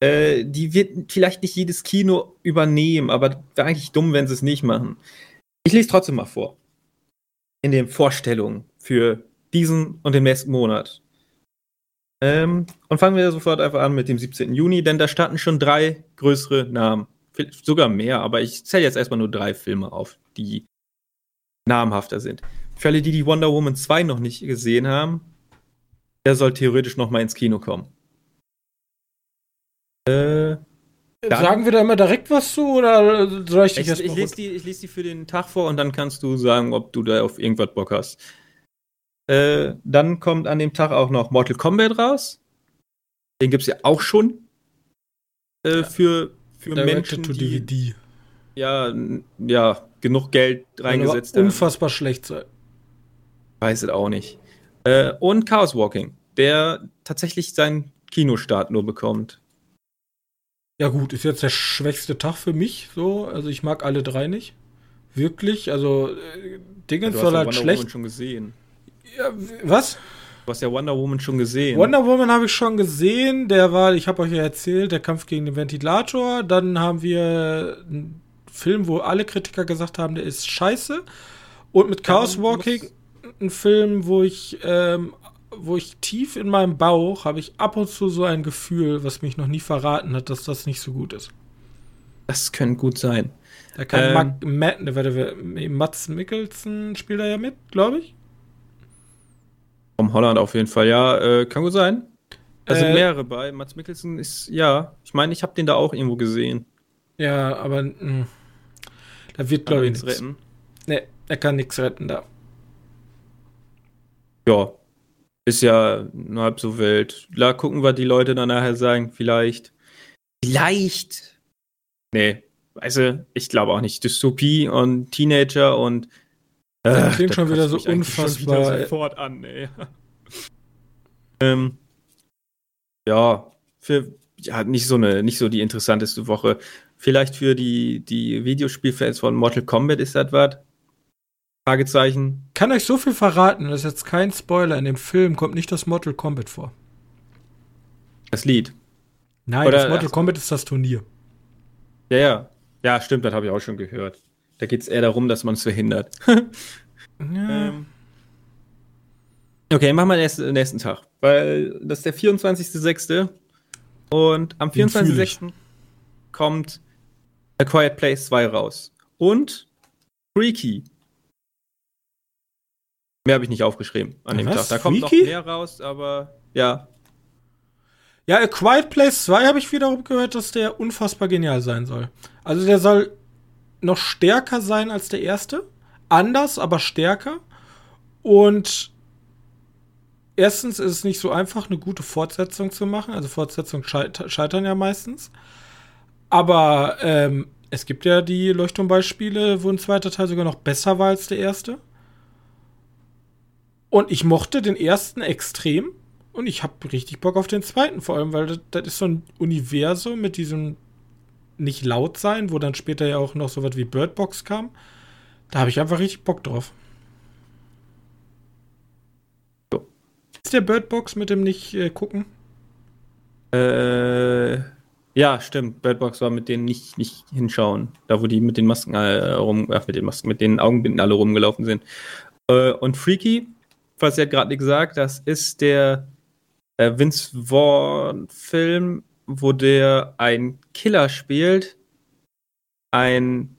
Äh, die wird vielleicht nicht jedes Kino übernehmen, aber wäre eigentlich dumm, wenn sie es nicht machen. Ich lese trotzdem mal vor. In den Vorstellungen für diesen und den nächsten Monat. Ähm, und fangen wir sofort einfach an mit dem 17. Juni, denn da starten schon drei größere Namen. Sogar mehr, aber ich zähle jetzt erstmal nur drei Filme auf, die namhafter sind. Für alle, die die Wonder Woman 2 noch nicht gesehen haben, der soll theoretisch noch mal ins Kino kommen. Äh, Sagen wir da immer direkt was zu oder soll ich dich ich, ich, lese die, ich lese die für den Tag vor und dann kannst du sagen, ob du da auf irgendwas Bock hast. Äh, dann kommt an dem Tag auch noch Mortal Kombat raus. Den gibt es ja auch schon. Äh, ja. Für, für Menschen, to die, DVD. Ja, ja, genug Geld reingesetzt haben. Unfassbar schlecht sein. Weiß es auch nicht. Äh, und Chaos Walking, der tatsächlich seinen Kinostart nur bekommt. Ja, gut, ist jetzt der schwächste Tag für mich, so. Also, ich mag alle drei nicht. Wirklich, also, äh, Dingens ja, soll halt Wonder schlecht. Woman schon gesehen. Ja, was? Du hast ja Wonder Woman schon gesehen. Wonder Woman habe ich schon gesehen. Der war, ich habe euch ja erzählt, der Kampf gegen den Ventilator. Dann haben wir einen Film, wo alle Kritiker gesagt haben, der ist scheiße. Und mit Chaos Walking ein Film, wo ich ähm, wo ich tief in meinem Bauch habe ich ab und zu so ein Gefühl, was mich noch nie verraten hat, dass das nicht so gut ist. Das könnte gut sein. Da kann ähm, Matt, warte, Mats Mikkelsen spielt da ja mit, glaube ich. Vom Holland auf jeden Fall, ja, äh, kann gut sein. Da äh, sind mehrere bei. Mats Mikkelsen ist, ja, ich meine, ich habe den da auch irgendwo gesehen. Ja, aber mh, hm, da wird, glaube ich, nichts retten. Ne, er kann nichts retten da. Ja, ist ja nur halb so wild. Da gucken wir die Leute dann nachher sagen, vielleicht. Vielleicht. Nee, weißt du, ich glaube auch nicht. Dystopie und Teenager und. Äh, das klingt schon wieder so unfassbar. Wieder sofort an, ey. ähm, ja, für ja, nicht so eine, nicht so die interessanteste Woche. Vielleicht für die, die Videospielfans von Mortal Kombat ist das was. Fragezeichen. Kann euch so viel verraten, das ist jetzt kein Spoiler, in dem Film kommt nicht das Mortal Kombat vor. Das Lied. Nein, Oder, das Mortal Kombat ist das Turnier. Ja, ja. Ja, stimmt, das habe ich auch schon gehört. Da geht es eher darum, dass man es verhindert. ja. ähm. Okay, machen wir den nächsten Tag. Weil das ist der 24.06. Und am 24.06. kommt A Quiet Place 2 raus. Und Freaky Mehr habe ich nicht aufgeschrieben an dem Was? Tag. Da kommt Freaky? noch mehr raus, aber ja. Ja, A Quiet Place 2 habe ich wiederum gehört, dass der unfassbar genial sein soll. Also der soll noch stärker sein als der erste. Anders, aber stärker. Und erstens ist es nicht so einfach, eine gute Fortsetzung zu machen. Also Fortsetzungen scheitern ja meistens. Aber ähm, es gibt ja die Leuchtturmbeispiele, wo ein zweiter Teil sogar noch besser war als der erste. Und ich mochte den ersten extrem. Und ich habe richtig Bock auf den zweiten, vor allem, weil das, das, ist so ein Universum mit diesem nicht laut sein, wo dann später ja auch noch so was wie Birdbox kam. Da habe ich einfach richtig Bock drauf. So. Ist der Birdbox mit dem nicht äh, gucken? Äh, ja, stimmt. Birdbox war mit denen nicht, nicht hinschauen. Da, wo die mit den Masken äh, rum, äh, mit den Masken, mit den Augenbinden alle rumgelaufen sind. Äh, und Freaky was hat gerade gesagt, das ist der äh, Vince Vaughn-Film, wo der ein Killer spielt, ein,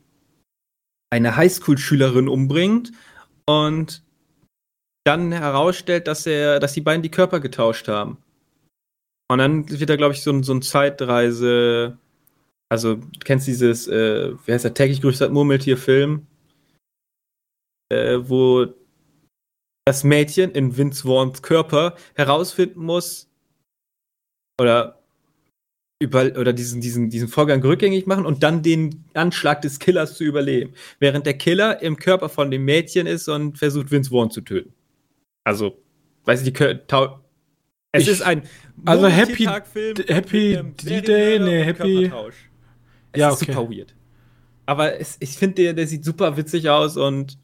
eine Highschool-Schülerin umbringt und dann herausstellt, dass er, dass die beiden die Körper getauscht haben. Und dann wird da, glaube ich, so, ein, so ein Zeitreise. Also, du kennst dieses, äh, wie heißt der, täglich grüßt Murmeltier-Film, äh, wo das Mädchen in Vince Vaughns Körper herausfinden muss oder über, oder diesen, diesen, diesen Vorgang rückgängig machen und dann den Anschlag des Killers zu überleben. Während der Killer im Körper von dem Mädchen ist und versucht, Vince Vaughn zu töten. Also, weiß ich, die es ich, ist ein also Happy Happy D-Day, nee, Happy es ja, ist okay. super weird. Aber es, ich finde, der, der sieht super witzig aus und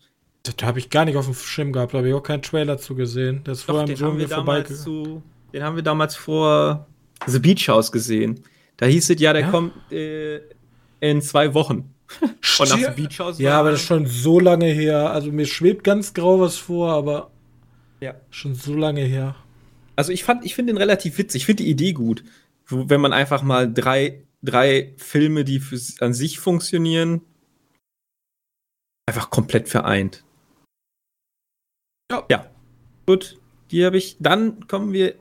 das habe ich gar nicht auf dem Schirm gehabt, da habe ich auch keinen Trailer zu gesehen. Das vorher im Dschungel vorbei. den haben wir damals vor The Beach House gesehen. Da hieß es ja, der ja? kommt äh, in zwei Wochen. Von nach dem Beach aus ja, aber das ist schon so lange her. Also mir schwebt ganz grau was vor, aber ja. schon so lange her. Also ich fand, ich finde den relativ witzig. Ich finde die Idee gut, wenn man einfach mal drei, drei Filme, die für, an sich funktionieren, einfach komplett vereint. Ja. Ja. Gut, die habe ich. Dann kommen wir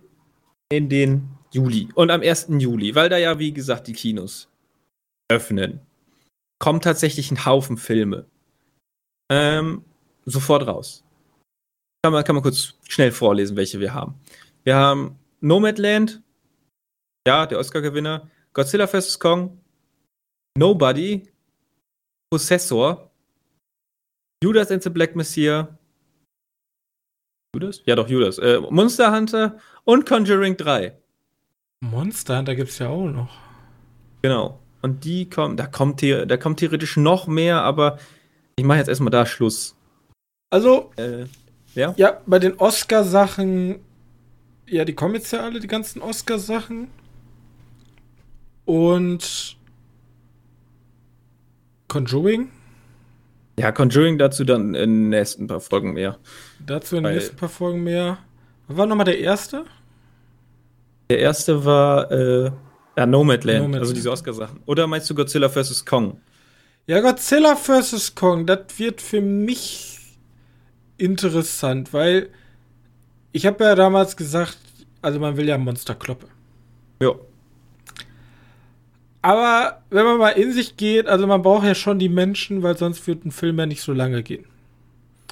in den Juli. Und am 1. Juli, weil da ja, wie gesagt, die Kinos öffnen kommt tatsächlich ein Haufen Filme. Ähm, sofort raus. Kann man, kann man kurz schnell vorlesen, welche wir haben. Wir haben Nomadland, ja, der Oscar-Gewinner, Godzilla vs. Kong, Nobody, Possessor, Judas and the Black Messiah, Judas? Ja, doch, Judas. Äh, Monster Hunter und Conjuring 3. Monster Hunter gibt's ja auch noch. Genau. Und die kommen, da kommt, da kommt theoretisch noch mehr, aber ich mache jetzt erstmal da Schluss. Also, äh, ja? ja, bei den Oscar-Sachen, ja, die kommen jetzt ja alle, die ganzen Oscar-Sachen. Und Conjuring. Ja, Conjuring dazu dann in den nächsten paar Folgen mehr. Dazu in den nächsten paar Folgen mehr. Was war nochmal der erste? Der erste war äh, ja, Nomadland, Nomadland. also diese Oscar-Sachen. Oder meinst du Godzilla vs. Kong? Ja, Godzilla vs. Kong, das wird für mich interessant, weil ich habe ja damals gesagt, also man will ja Monster kloppe. Ja. Aber wenn man mal in sich geht, also man braucht ja schon die Menschen, weil sonst wird ein Film ja nicht so lange gehen.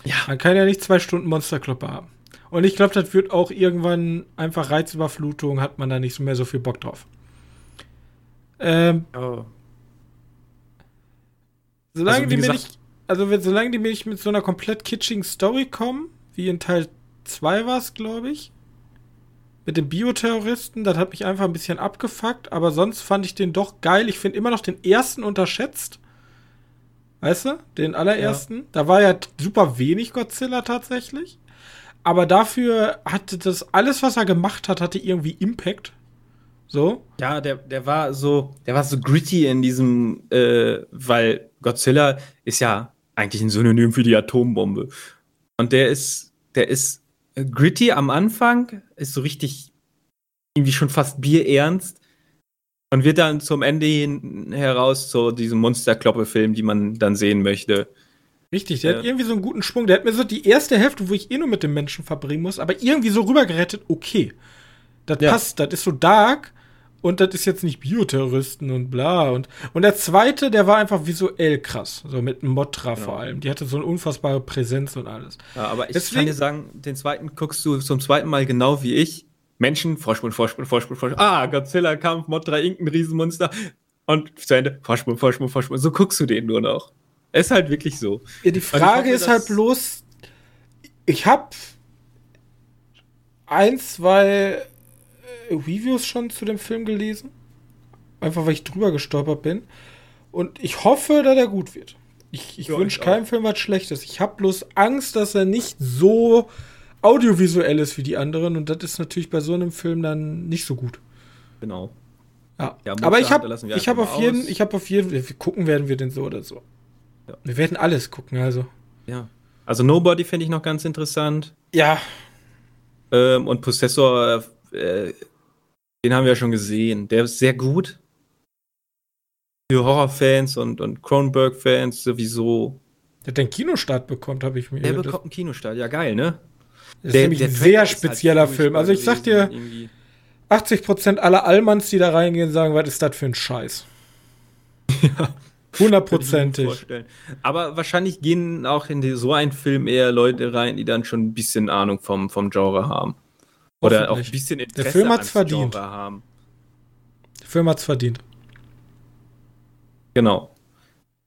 Ja. Man kann ja nicht zwei Stunden Monsterkloppe haben. Und ich glaube, das wird auch irgendwann einfach Reizüberflutung, hat man da nicht mehr so viel Bock drauf. Ähm, oh. Solange also, die mir nicht, also solange die mir nicht mit so einer komplett kitschigen Story kommen, wie in Teil 2 war es, glaube ich, mit dem Bioterroristen, das hat mich einfach ein bisschen abgefuckt, aber sonst fand ich den doch geil. Ich finde immer noch den ersten unterschätzt. Weißt du? Den allerersten. Ja. Da war ja super wenig Godzilla tatsächlich. Aber dafür hatte das, alles, was er gemacht hat, hatte irgendwie Impact. So? Ja, der, der war so, der war so gritty in diesem, äh, weil Godzilla ist ja eigentlich ein Synonym für die Atombombe. Und der ist, der ist gritty am Anfang, ist so richtig irgendwie schon fast bierernst und wird dann zum Ende hin heraus zu diesem Monsterkloppe-Film, die man dann sehen möchte. Richtig, der ja. hat irgendwie so einen guten Schwung. Der hat mir so die erste Hälfte, wo ich eh nur mit dem Menschen verbringen muss, aber irgendwie so rübergerettet, okay. Das ja. passt, das ist so dark, und das ist jetzt nicht Bioterroristen und bla. Und, und der zweite, der war einfach visuell krass. So mit Motra genau. vor allem. Die hatte so eine unfassbare Präsenz und alles. Ja, aber ich Deswegen, kann dir sagen, den zweiten guckst du zum zweiten Mal genau wie ich. Menschen, Vorsprung, Vorsprung, Vorsprung, Vorsprung. Ah, Godzilla-Kampf, Motra Inc., ein Riesenmonster. Und zu Ende, Vorsprung, Vorsprung, Vorsprung. So guckst du den nur noch. Ist halt wirklich so. Ja, die Frage hoffe, ist halt bloß, ich hab ein, zwei Reviews schon zu dem Film gelesen. Einfach weil ich drüber gestolpert bin. Und ich hoffe, dass er gut wird. Ich, ich ja, wünsche keinem Film was Schlechtes. Ich habe bloß Angst, dass er nicht so audiovisuell ist wie die anderen. Und das ist natürlich bei so einem Film dann nicht so gut. Genau. Ja, ja aber ich habe ich hab auf jeden, ich habe auf jeden, gucken werden wir den so oder so. Ja. Wir werden alles gucken, also. Ja. Also Nobody finde ich noch ganz interessant. Ja. Ähm, und Possessor äh, den haben wir ja schon gesehen. Der ist sehr gut. Für Horrorfans und, und Cronenberg-Fans sowieso. Der hat den Kinostart bekommt, habe ich mir Der bekommt einen Kinostart, ja geil, ne? Das der, ist nämlich ein sehr spezieller halt Film. Also ich sag dir, irgendwie. 80% aller Allmanns, die da reingehen, sagen, was ist das für ein Scheiß? Ja. Hundertprozentig. Aber wahrscheinlich gehen auch in so einen Film eher Leute rein, die dann schon ein bisschen Ahnung vom, vom Genre haben. Oder auch ein bisschen Interesse Der Film hat's verdient. haben. Der Film hat's verdient. Genau.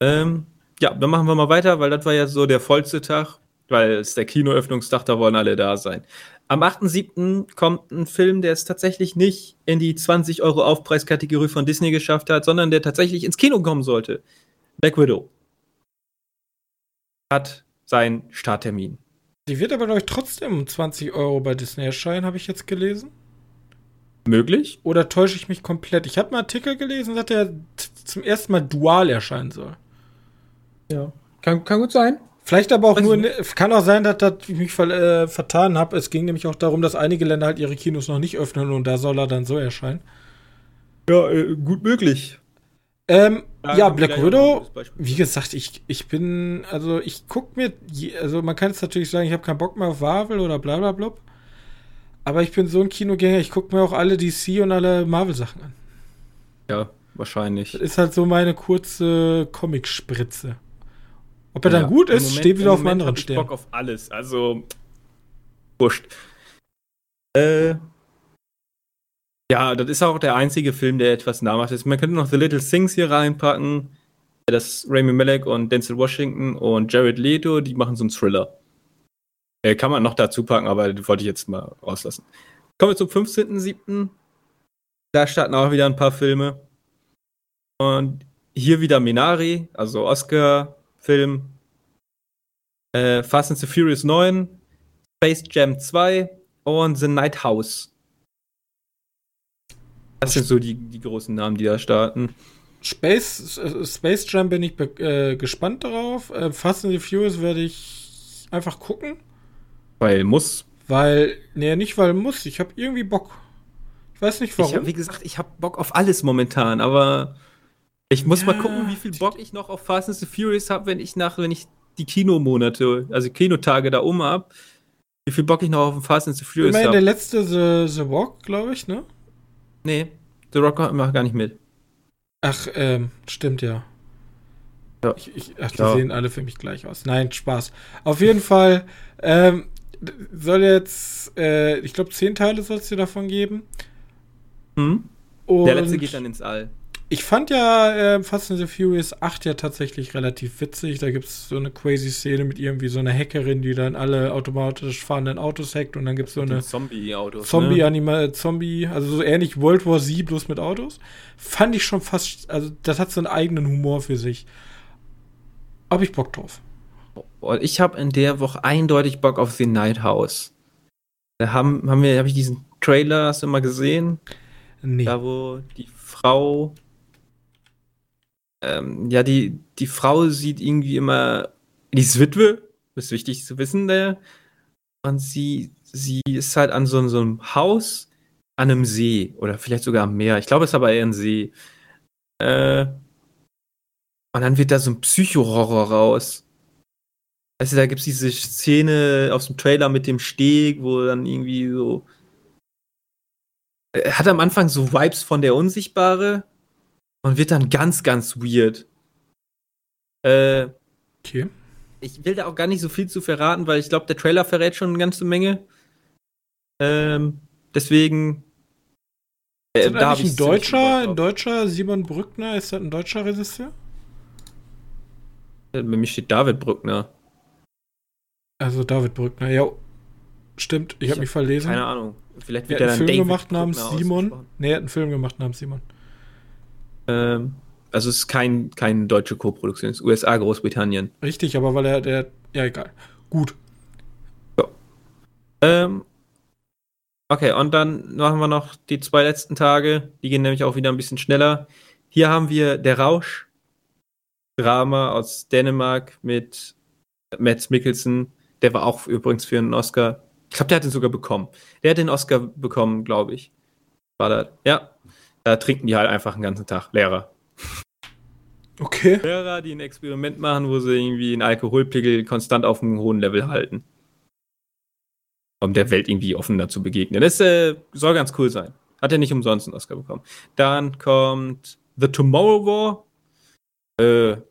Ähm, ja, dann machen wir mal weiter, weil das war ja so der vollste Tag, weil es der Kinoöffnungstag, da wollen alle da sein. Am 8.7. kommt ein Film, der es tatsächlich nicht in die 20 Euro Aufpreiskategorie von Disney geschafft hat, sondern der tatsächlich ins Kino kommen sollte. Black Widow. Hat seinen Starttermin. Die wird aber, glaube ich, trotzdem 20 Euro bei Disney erscheinen, habe ich jetzt gelesen. Möglich? Oder täusche ich mich komplett? Ich habe einen Artikel gelesen, dass der zum ersten Mal dual erscheinen soll. Ja. Kann, kann gut sein. Vielleicht aber auch Weiß nur, in, kann auch sein, dass, dass ich mich ver, äh, vertan habe. Es ging nämlich auch darum, dass einige Länder halt ihre Kinos noch nicht öffnen und da soll er dann so erscheinen. Ja, äh, gut möglich. Ähm, ja, ja Black Widow, wie gesagt, ich, ich bin, also ich guck mir, also man kann jetzt natürlich sagen, ich habe keinen Bock mehr auf Marvel oder bla bla bla. Aber ich bin so ein Kinogänger, ich gucke mir auch alle DC und alle Marvel-Sachen an. Ja, wahrscheinlich. Das ist halt so meine kurze Comic-Spritze. Ob er ja, dann gut ist, Moment, steht wieder auf einem anderen Stern. Ich Bock auf alles, also wurscht. Äh, ja, das ist auch der einzige Film, der etwas namhaft ist. Man könnte noch The Little Things hier reinpacken. Das Rami Malek und Denzel Washington und Jared Leto, die machen so einen Thriller. Äh, kann man noch dazu packen, aber das wollte ich jetzt mal rauslassen. Kommen wir zum 15.07. Da starten auch wieder ein paar Filme. Und hier wieder Minari, also Oscar Film. Äh, Fast and the Furious 9, Space Jam 2 und The Night House. Das sind so die, die großen Namen, die da starten. Space, Space Jam bin ich äh, gespannt darauf. Äh, Fast and the Furious werde ich einfach gucken. Weil muss. Weil, nee, nicht weil muss. Ich habe irgendwie Bock. Ich weiß nicht warum. Ich hab, wie gesagt, ich habe Bock auf alles momentan, aber ich muss ja, mal gucken, wie viel Bock ich noch auf Fast and the Furious habe, wenn ich nach, wenn ich die Kinomonate, also Kinotage da um habe. Wie viel Bock ich noch auf Fast and the Furious habe. der letzte The, the Rock, glaube ich, ne? Nee, The Rock macht gar nicht mit. Ach, ähm, stimmt ja. ja. Ich, ich, ach, die ja. sehen alle für mich gleich aus. Nein, Spaß. Auf jeden Fall, ähm, soll jetzt, äh, ich glaube, zehn Teile soll es dir davon geben. Hm? Der letzte geht dann ins All. Ich fand ja äh, Fast and the Furious 8 ja tatsächlich relativ witzig. Da gibt es so eine crazy Szene mit irgendwie so einer Hackerin, die dann alle automatisch fahrenden Autos hackt und dann gibt es so eine Zombie-Autos. Zombie-Anima, ne? Zombie, also so ähnlich World War Z, bloß mit Autos. Fand ich schon fast, also das hat so einen eigenen Humor für sich. Hab ich Bock drauf. Ich habe in der Woche eindeutig Bock auf The Night House. Da haben, haben wir, habe ich diesen Trailer, hast du mal gesehen? Nee. Da, wo die Frau ähm, ja, die, die Frau sieht irgendwie immer, die ist Witwe, ist wichtig zu wissen, der. Und sie, sie ist halt an so, so einem Haus an einem See oder vielleicht sogar am Meer. Ich glaube, es ist aber eher ein See. Äh, und dann wird da so ein Psycho-Horror raus. Also da gibt es diese Szene aus dem Trailer mit dem Steg, wo dann irgendwie so. Er hat am Anfang so Vibes von der Unsichtbare, und wird dann ganz, ganz weird. Äh, okay. Ich will da auch gar nicht so viel zu verraten, weil ich glaube, der Trailer verrät schon eine ganze Menge. Ähm, deswegen. Äh, ist da ein Deutscher, ein Deutscher Simon Brückner? Ist das ein deutscher Regisseur? Bei mir steht David Brückner. Also David Brückner, ja. Stimmt, ich, ich habe mich verlesen. Keine Ahnung. Vielleicht wird er hat einen Film David gemacht namens Simon. Nee, er hat einen Film gemacht namens Simon. Ähm, also es ist kein, keine deutsche Co-Produktion, es ist USA, Großbritannien. Richtig, aber weil er der. Ja, egal. Gut. So. Ähm, okay, und dann machen wir noch die zwei letzten Tage. Die gehen nämlich auch wieder ein bisschen schneller. Hier haben wir Der Rausch. Drama aus Dänemark mit Matt Mikkelsen. Der war auch übrigens für einen Oscar. Ich glaube, der hat den sogar bekommen. Der hat den Oscar bekommen, glaube ich. War das? Ja, da trinken die halt einfach den ganzen Tag. Lehrer. Okay. Lehrer, die ein Experiment machen, wo sie irgendwie einen Alkoholpegel konstant auf einem hohen Level halten. Um der Welt irgendwie offener zu begegnen. Das äh, soll ganz cool sein. Hat er nicht umsonst einen Oscar bekommen. Dann kommt The Tomorrow War. Äh,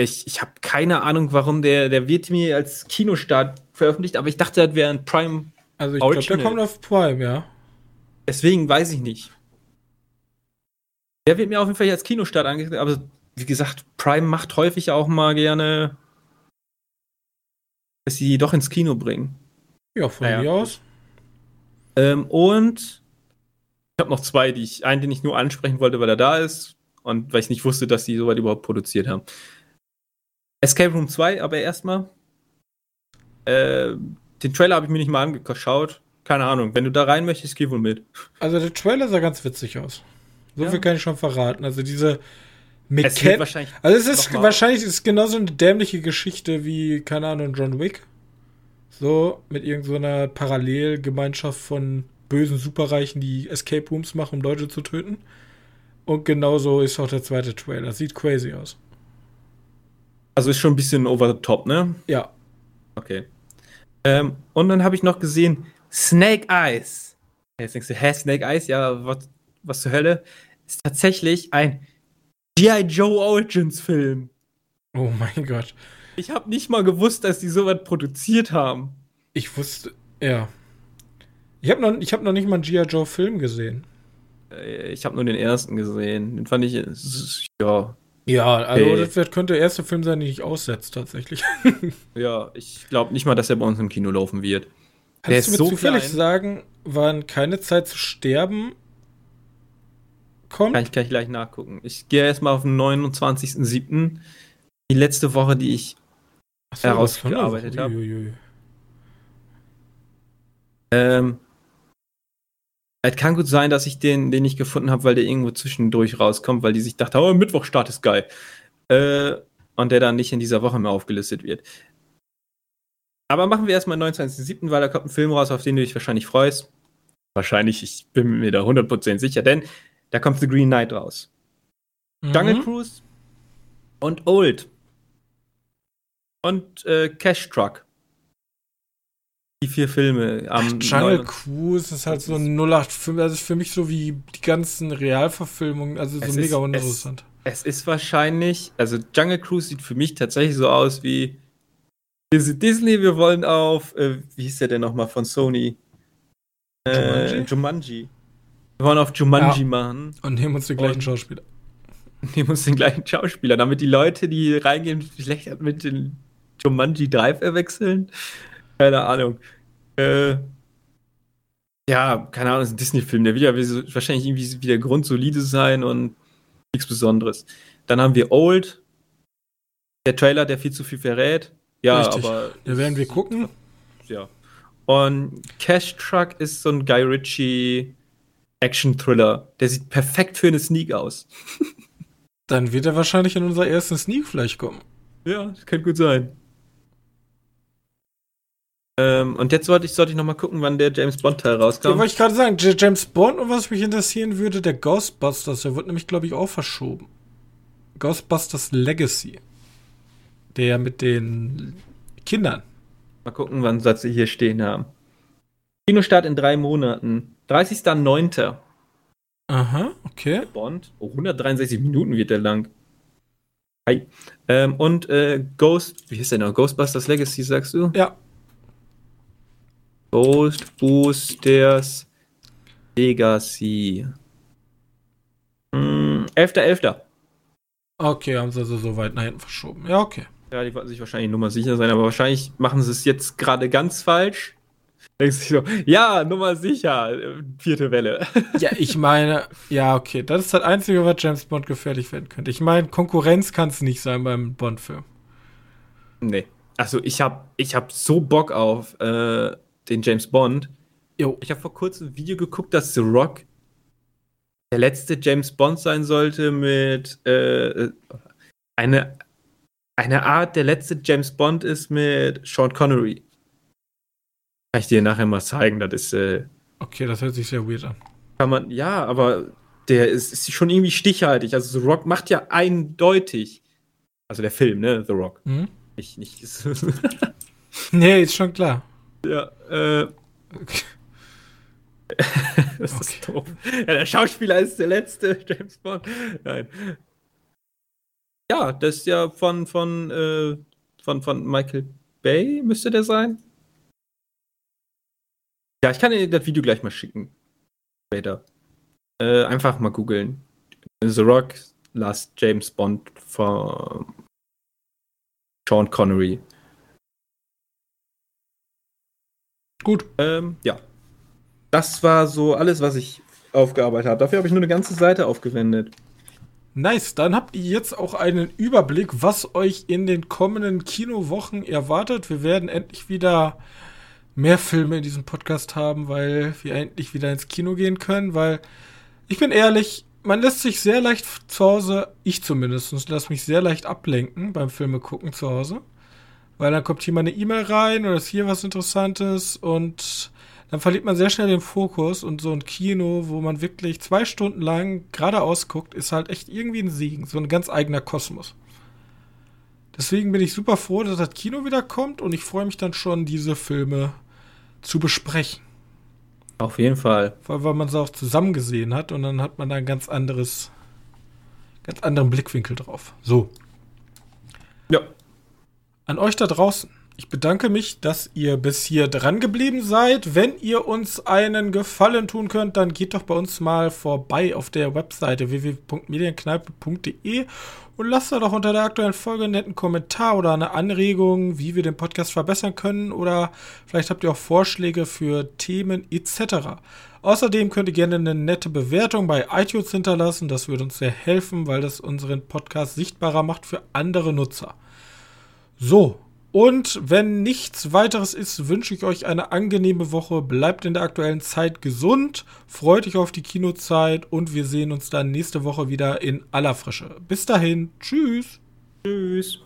ich ich habe keine Ahnung, warum der, der wird mir als Kinostart veröffentlicht, aber ich dachte, das wäre ein Prime. Also ich glaube, der kommt auf Prime, ja. Deswegen weiß ich nicht. Der wird mir auf jeden Fall als Kinostart angesehen, aber wie gesagt, Prime macht häufig auch mal gerne, dass sie doch ins Kino bringen. Ja, von naja. mir aus. Ähm, und ich habe noch zwei, die ich, einen, den ich nur ansprechen wollte, weil er da ist und weil ich nicht wusste, dass die soweit überhaupt produziert haben. Escape Room 2, aber erstmal. Äh, den Trailer habe ich mir nicht mal angeschaut keine Ahnung. Wenn du da rein möchtest, geh wohl mit. Also der Trailer sah ganz witzig aus. So Ja. viel kann ich schon verraten. Also diese Es wahrscheinlich. Also es ist wahrscheinlich ist genauso eine dämliche Geschichte wie, keine Ahnung, John Wick. So, mit irgendeiner Parallelgemeinschaft von bösen Superreichen, die Escape Rooms machen, um Leute zu töten. Und genauso ist auch der zweite Trailer. Sieht crazy aus. Also ist schon ein bisschen over the top, ne? Ja. Okay. Ähm, und dann habe ich noch gesehen Snake Eyes. Jetzt denkst du, hä, Snake Eyes? Ja, was, was zur Hölle? Ist tatsächlich ein G.I. Joe Origins Film. Oh mein Gott. Ich habe nicht mal gewusst, dass die sowas produziert haben. Ich wusste, ja. Ich habe noch, ich hab noch nicht mal einen G.I. Joe Film gesehen. Äh, Ich habe nur den ersten gesehen. Den fand ich, äh, ja, Ja, also Hey. das wird, könnte der erste Film sein, den ich aussetzt, tatsächlich. ja, ich glaube nicht mal, dass er bei uns im Kino laufen wird. Der Kannst du mir so zufällig klein. sagen, wann keine Zeit zu sterben kommt? Kann ich gleich, gleich nachgucken. Ich gehe erstmal auf den 29.07. Die letzte Woche, die ich so, herausgearbeitet das hab. kann doch- Uiuiui. Ähm, es kann gut sein, dass ich den, den nicht gefunden habe, weil der irgendwo zwischendurch rauskommt, weil die sich dachte, oh, Mittwochstart ist geil. Äh, und der dann nicht in dieser Woche mehr aufgelistet wird. Aber machen wir erstmal 29.07., weil da kommt ein Film raus, auf den du dich wahrscheinlich freust. Wahrscheinlich, ich bin mir da 100% sicher, denn da kommt The Green Knight raus. Jungle Mhm. Cruise und Old. Und äh, Cash Truck. Die vier Filme am Jungle 9. Cruise ist halt so ein 0815, also ist für mich so wie die ganzen Realverfilmungen, also so Es mega ist- uninteressant. Es ist wahrscheinlich, also Jungle Cruise sieht für mich tatsächlich so aus wie wir sind Disney, wir wollen auf, äh, wie hieß der denn nochmal von Sony? Äh, Jumanji? Jumanji. Wir wollen auf Jumanji Ja. machen. Und nehmen uns die gleichen Und- Schauspieler. Nehmen uns den gleichen Schauspieler, damit die Leute, die reingehen, vielleicht mit den Jumanji Drive verwechseln. Keine Ahnung. Äh, ja, keine Ahnung, das ist ein Disney-Film. Der wird ja wahrscheinlich irgendwie wieder grundsolide sein und nichts Besonderes. Dann haben wir Old. Der Trailer, der viel zu viel verrät. Ja, Richtig. aber. Da werden wir gucken. Ja. Und Cash Truck ist so ein Guy Ritchie Action-Thriller. Der sieht perfekt für eine Sneak aus. Dann wird er wahrscheinlich in unser ersten Sneak vielleicht kommen. Ja, das könnte gut sein. Ähm, und jetzt sollte ich, sollte ich noch mal gucken, wann der James Bond-Teil Ja, rauskommt. wollte ich gerade sagen, J- James Bond und was mich interessieren würde, der Ghostbusters, der wird nämlich, glaube ich, auch verschoben. Ghostbusters Legacy. Der mit den Kindern. Mal gucken, wann sie hier stehen haben. Kinostart in drei Monaten. 30.09. Aha, okay. Bond. Oh, 163 Minuten wird der lang. Hi. Ähm, und äh, Ghost, wie hieß der noch? Ghostbusters Legacy, sagst du? Ja, Ghostbusters Legacy. Hm, 11.11. okay, haben sie also so weit nach hinten verschoben. Ja, okay. Ja, die wollten sich wahrscheinlich Nummer sicher sein, aber wahrscheinlich machen sie es jetzt gerade ganz falsch. Denkst du so, ja, Nummer sicher, äh, vierte Welle. Ja, ich meine, ja, okay. Das ist das Einzige, was James Bond gefährlich werden könnte. Ich meine, Konkurrenz kann es nicht sein beim Bond-Film. nee. Also ich hab, ich hab so Bock auf äh, den James Bond. Jo. Ich habe vor kurzem ein Video geguckt, dass The Rock der letzte James Bond sein sollte mit äh, eine, eine Art, der letzte James Bond ist mit Sean Connery. Kann ich dir nachher mal zeigen, das ist, äh, Okay, das hört sich sehr weird an. kann man, ja, aber der ist, ist schon irgendwie stichhaltig. Also The Rock macht ja eindeutig, also der Film, ne, The Rock. Hm? Nicht, nicht, Nee, ist schon klar. ja, äh, Okay. das ist doof. Ja, der Schauspieler ist der letzte James Bond. Nein. Ja, das ist ja von, von, äh, von, von Michael Bay, müsste der sein. Ja, ich kann dir das Video gleich mal schicken. Später. Äh, einfach mal googeln. The Rock, Last James Bond von Sean Connery. Gut. Ähm, ja. Das war so alles, was ich aufgearbeitet habe. Dafür habe ich nur eine ganze Seite aufgewendet. Nice, dann habt ihr jetzt auch einen Überblick, was euch in den kommenden Kinowochen erwartet. Wir werden endlich wieder mehr Filme in diesem Podcast haben, weil wir endlich wieder ins Kino gehen können, weil ich bin ehrlich, man lässt sich sehr leicht zu Hause, ich zumindest, lasse mich sehr leicht ablenken beim Filme gucken zu Hause. Weil dann kommt hier mal eine E-Mail rein oder ist hier was Interessantes und dann verliert man sehr schnell den Fokus und so ein Kino, wo man wirklich zwei Stunden lang geradeaus guckt, ist halt echt irgendwie ein Segen, so ein ganz eigener Kosmos. Deswegen bin ich super froh, dass das Kino wieder kommt und ich freue mich dann schon, diese Filme zu besprechen. Auf jeden Fall. Weil, weil man sie auch zusammen gesehen hat und dann hat man da ein ganz anderes, ganz anderen Blickwinkel drauf. So. Ja. An euch da draußen. Ich bedanke mich, dass ihr bis hier dran geblieben seid. Wenn ihr uns einen Gefallen tun könnt, dann geht doch bei uns mal vorbei auf der Webseite www.medienkneipe.de und lasst da doch unter der aktuellen Folge einen netten Kommentar oder eine Anregung, wie wir den Podcast verbessern können oder vielleicht habt ihr auch Vorschläge für Themen etc. Außerdem könnt ihr gerne eine nette Bewertung bei iTunes hinterlassen. Das würde uns sehr helfen, weil das unseren Podcast sichtbarer macht für andere Nutzer. So, und wenn nichts weiteres ist, wünsche ich euch eine angenehme Woche. Bleibt in der aktuellen Zeit gesund, freut euch auf die Kinozeit und wir sehen uns dann nächste Woche wieder in aller Frische. Bis dahin, tschüss. Tschüss.